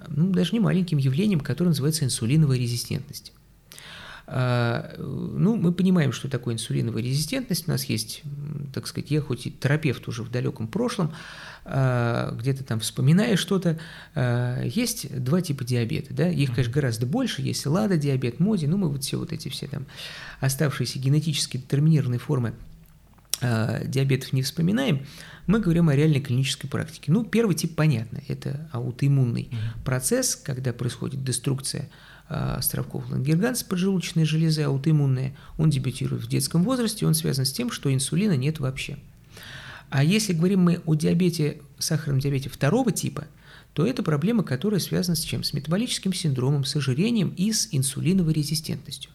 ну, даже не маленьким явлением, которое называется инсулиновая резистентность. А, ну, мы понимаем, что такое инсулиновая резистентность. У нас есть, так сказать, я хоть и терапевт уже в далеком прошлом, а, где-то там вспоминая что-то, а, есть два типа диабета, да, их, конечно, гораздо больше, есть лада диабет, моди, ну, мы вот все вот эти все там оставшиеся генетически детерминированные формы диабетов не вспоминаем, мы говорим о реальной клинической практике. Ну, первый тип понятно, это аутоиммунный mm-hmm. процесс, когда происходит деструкция островков лангерганс поджелудочной железы, аутоиммунные, он дебютирует в детском возрасте, он связан с тем, что инсулина нет вообще. А если говорим мы о диабете, сахарном диабете второго типа, то это проблема, которая связана с чем? С метаболическим синдромом, с ожирением и с инсулиновой резистентностью.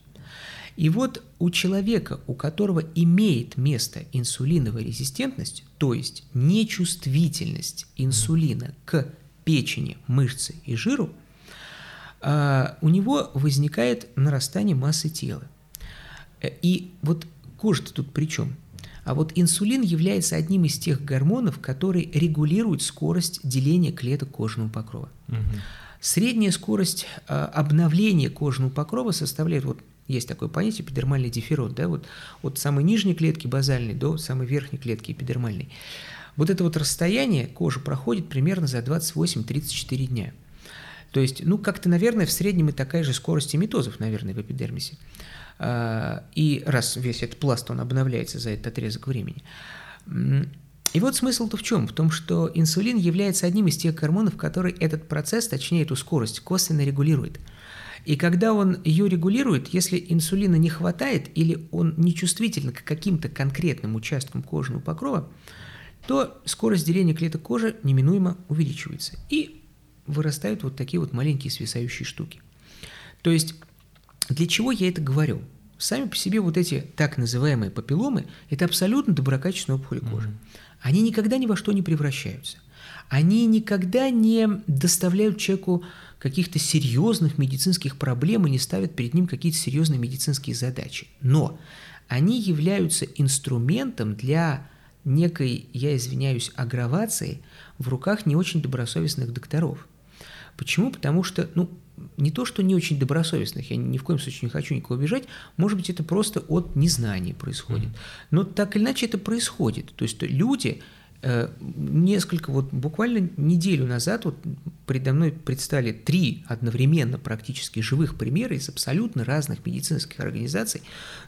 И вот у человека, у которого имеет место инсулиновая резистентность, то есть нечувствительность инсулина к печени, мышце и жиру – у него возникает нарастание массы тела. Э, и вот кожа-то тут при чем? А вот инсулин является одним из тех гормонов, который регулирует скорость деления клеток кожного покрова. Угу. Средняя скорость э, обновления кожного покрова составляет, вот есть такое понятие эпидермальный дифферот, да, вот от самой нижней клетки базальной до самой верхней клетки эпидермальной. Вот это вот расстояние кожи проходит примерно за 28-34 дня. То есть, ну, как-то, наверное, в среднем и такая же скорость эмитозов, наверное, в эпидермисе. А, и раз весь этот пласт, он обновляется за этот отрезок времени. И вот смысл-то в чем? В том, что инсулин является одним из тех гормонов, который этот процесс, точнее эту скорость, косвенно регулирует. И когда он ее регулирует, если инсулина не хватает или он нечувствителен к каким-то конкретным участкам кожного покрова, то скорость деления клеток кожи неминуемо увеличивается. И вырастают вот такие вот маленькие свисающие штуки. То есть для чего я это говорю? Сами по себе вот эти так называемые папилломы – это абсолютно доброкачественные опухоли кожи. Mm-hmm. Они никогда ни во что не превращаются. Они никогда не доставляют человеку каких-то серьезных медицинских проблем и не ставят перед ним какие-то серьезные медицинские задачи. Но они являются инструментом для некой, я извиняюсь, агравации в руках не очень добросовестных докторов – Почему? Потому что, ну, не то, что не очень добросовестных, я ни в коем случае не хочу никого обижать, может быть, это просто от незнания происходит. Но так или иначе это происходит. То есть люди э, несколько, вот буквально неделю назад вот передо мной предстали три одновременно практически живых примера из абсолютно разных медицинских организаций,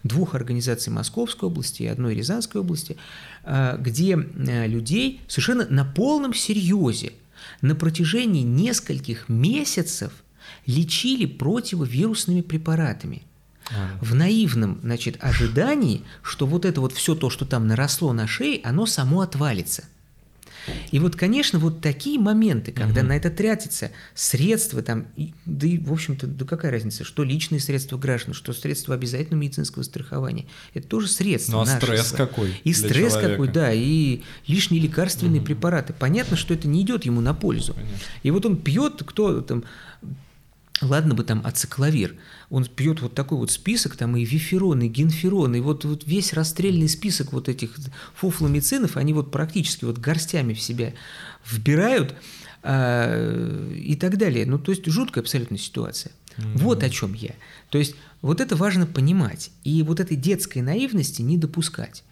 двух организаций Московской области и одной Рязанской области, э, где э, людей совершенно на полном серьезе на протяжении нескольких месяцев лечили противовирусными препаратами. А. В наивном, значит, ожидании, что вот это вот все то, что там наросло на шее, оно само отвалится. И вот, конечно, вот такие моменты, когда угу. на это тратятся средства, там, и, да и, в общем-то, да какая разница, что личные средства граждан, что средства обязательного медицинского страхования, это тоже средства. Ну а стресс какой? И стресс человека. какой, да, и лишние лекарственные угу. препараты. Понятно, что это не идет ему на пользу. Конечно. И вот он пьет, кто там Ладно бы там ацикловир, он пьет вот такой вот список, там и виферон, и генферон, и вот, вот весь расстрельный список вот этих фуфломицинов, они вот практически вот горстями в себя вбирают а, и так далее. Ну, то есть жуткая абсолютно ситуация. Mm-hmm. Вот о чем я. То есть вот это важно понимать, и вот этой детской наивности не допускать.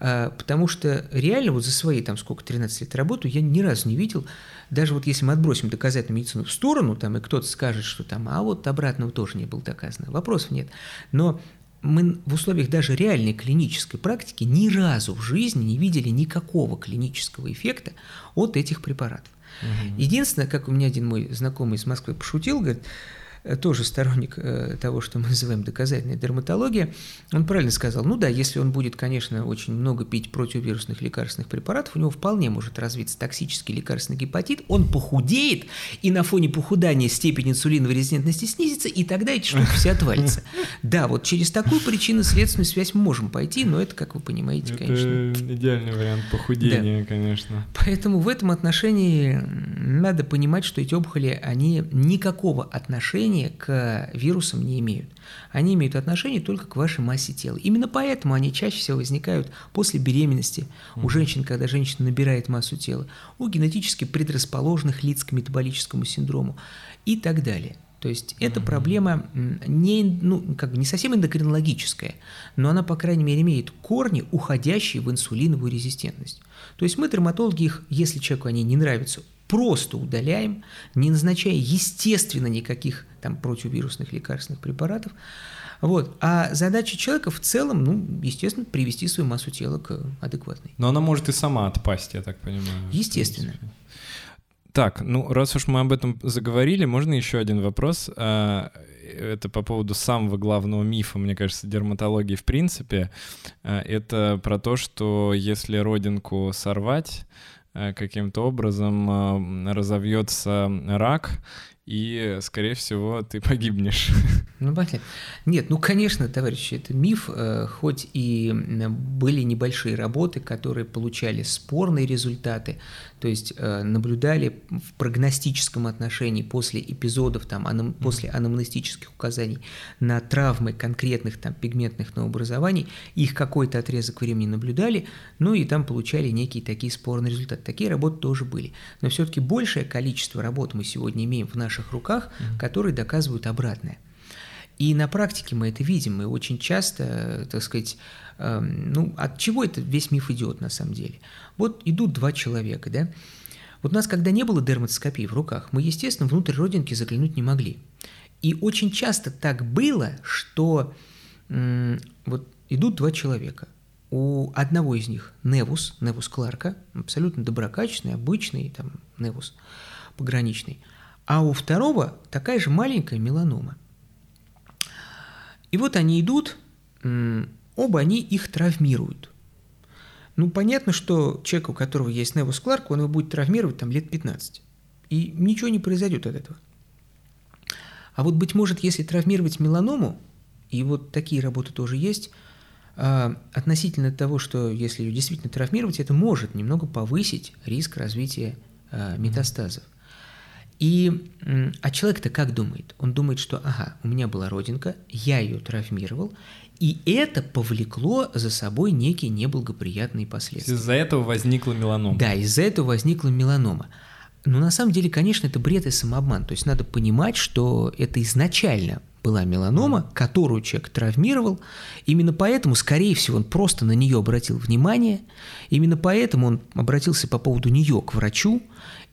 А, потому что реально вот за свои там сколько, 13 лет работы я ни разу не видел, даже вот если мы отбросим доказательную медицину в сторону, там, и кто-то скажет, что там, а вот обратного тоже не было доказано, вопросов нет. Но мы в условиях даже реальной клинической практики ни разу в жизни не видели никакого клинического эффекта от этих препаратов. Угу. Единственное, как у меня один мой знакомый из Москвы пошутил, говорит, тоже сторонник э, того, что мы называем доказательной дерматологией, он правильно сказал, ну да, если он будет, конечно, очень много пить противовирусных лекарственных препаратов, у него вполне может развиться токсический лекарственный гепатит, он похудеет, и на фоне похудания степень инсулиновой резистентности снизится, и тогда эти штуки все отвалятся. [laughs] Да, вот через такую причинно-следственную связь мы можем пойти, но это, как вы понимаете, это конечно... идеальный вариант похудения, да. конечно. Поэтому в этом отношении надо понимать, что эти опухоли, они никакого отношения отношения к вирусам не имеют. Они имеют отношение только к вашей массе тела. Именно поэтому они чаще всего возникают после беременности у женщин, когда женщина набирает массу тела, у генетически предрасположенных лиц к метаболическому синдрому и так далее. То есть эта проблема не, ну, как бы не совсем эндокринологическая, но она, по крайней мере, имеет корни, уходящие в инсулиновую резистентность. То есть мы, дерматологи, их, если человеку они не нравятся, просто удаляем, не назначая, естественно, никаких там противовирусных лекарственных препаратов. Вот. А задача человека в целом, ну, естественно, привести свою массу тела к адекватной. Но она может и сама отпасть, я так понимаю. Естественно. Так, ну раз уж мы об этом заговорили, можно еще один вопрос. А, это по поводу самого главного мифа, мне кажется, дерматологии в принципе. А, это про то, что если родинку сорвать, каким-то образом э, разовьется рак, и, скорее всего, ты погибнешь. [laughs] Ну, понятно. Нет, ну, конечно, товарищи, это миф, э, хоть и были небольшие работы, которые получали спорные результаты, то есть э, наблюдали в прогностическом отношении после эпизодов, там, анам, после анамнестических указаний на травмы конкретных там, пигментных новообразований, их какой-то отрезок времени наблюдали, ну и там получали некие такие спорные результаты. Такие работы тоже были. Но все-таки большее количество работ мы сегодня имеем в наших руках, которые доказывают обратное. И на практике мы это видим, мы очень часто, так сказать, э, ну, от чего это весь миф идет на самом деле? Вот идут два человека, да? Вот у нас, когда не было дерматоскопии в руках, мы, естественно, внутрь родинки заглянуть не могли. И очень часто так было, что м, вот идут два человека. У одного из них невус, невус Кларка, абсолютно доброкачественный, обычный там невус пограничный, а у второго такая же маленькая меланома – и вот они идут, оба они их травмируют. Ну, понятно, что человек, у которого есть Невус Кларк, он его будет травмировать там лет 15. И ничего не произойдет от этого. А вот, быть может, если травмировать меланому, и вот такие работы тоже есть, а, относительно того, что если ее действительно травмировать, это может немного повысить риск развития а, метастазов. И, а человек-то как думает? Он думает, что, ага, у меня была родинка, я ее травмировал, и это повлекло за собой некие неблагоприятные последствия. Из-за этого возникла меланома. Да, из-за этого возникла меланома. Но на самом деле, конечно, это бред и самообман. То есть надо понимать, что это изначально была меланома, которую человек травмировал. Именно поэтому, скорее всего, он просто на нее обратил внимание. Именно поэтому он обратился по поводу нее к врачу.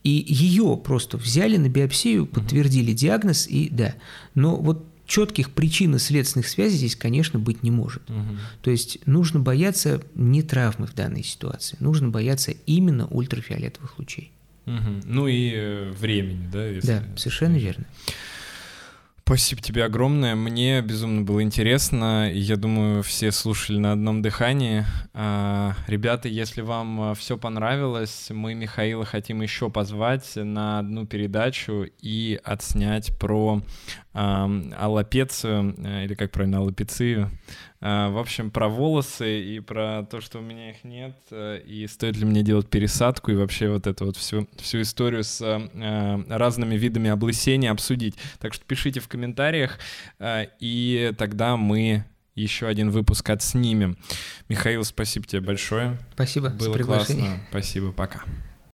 И ее просто взяли на биопсию, подтвердили диагноз, и да. Но вот четких причин и следственных связей здесь, конечно, быть не может. Угу. То есть нужно бояться не травмы в данной ситуации, нужно бояться именно ультрафиолетовых лучей. Угу. Ну и э, времени, да? Если... Да, совершенно верно. Спасибо тебе огромное. Мне безумно было интересно. Я думаю, все слушали на одном дыхании. А, ребята, если вам а, все понравилось, мы Михаила хотим еще позвать на одну передачу и отснять про аллопецию, э, или как правильно, аллопецию. А, в общем, про волосы и про то, что у меня их нет, э, и стоит ли мне делать пересадку, и вообще вот эту вот всю, всю историю с э, разными видами облысения обсудить. Так что пишите в комментариях, и тогда мы еще один выпуск отснимем. Михаил, спасибо тебе большое. Спасибо Было классно. Спасибо, пока.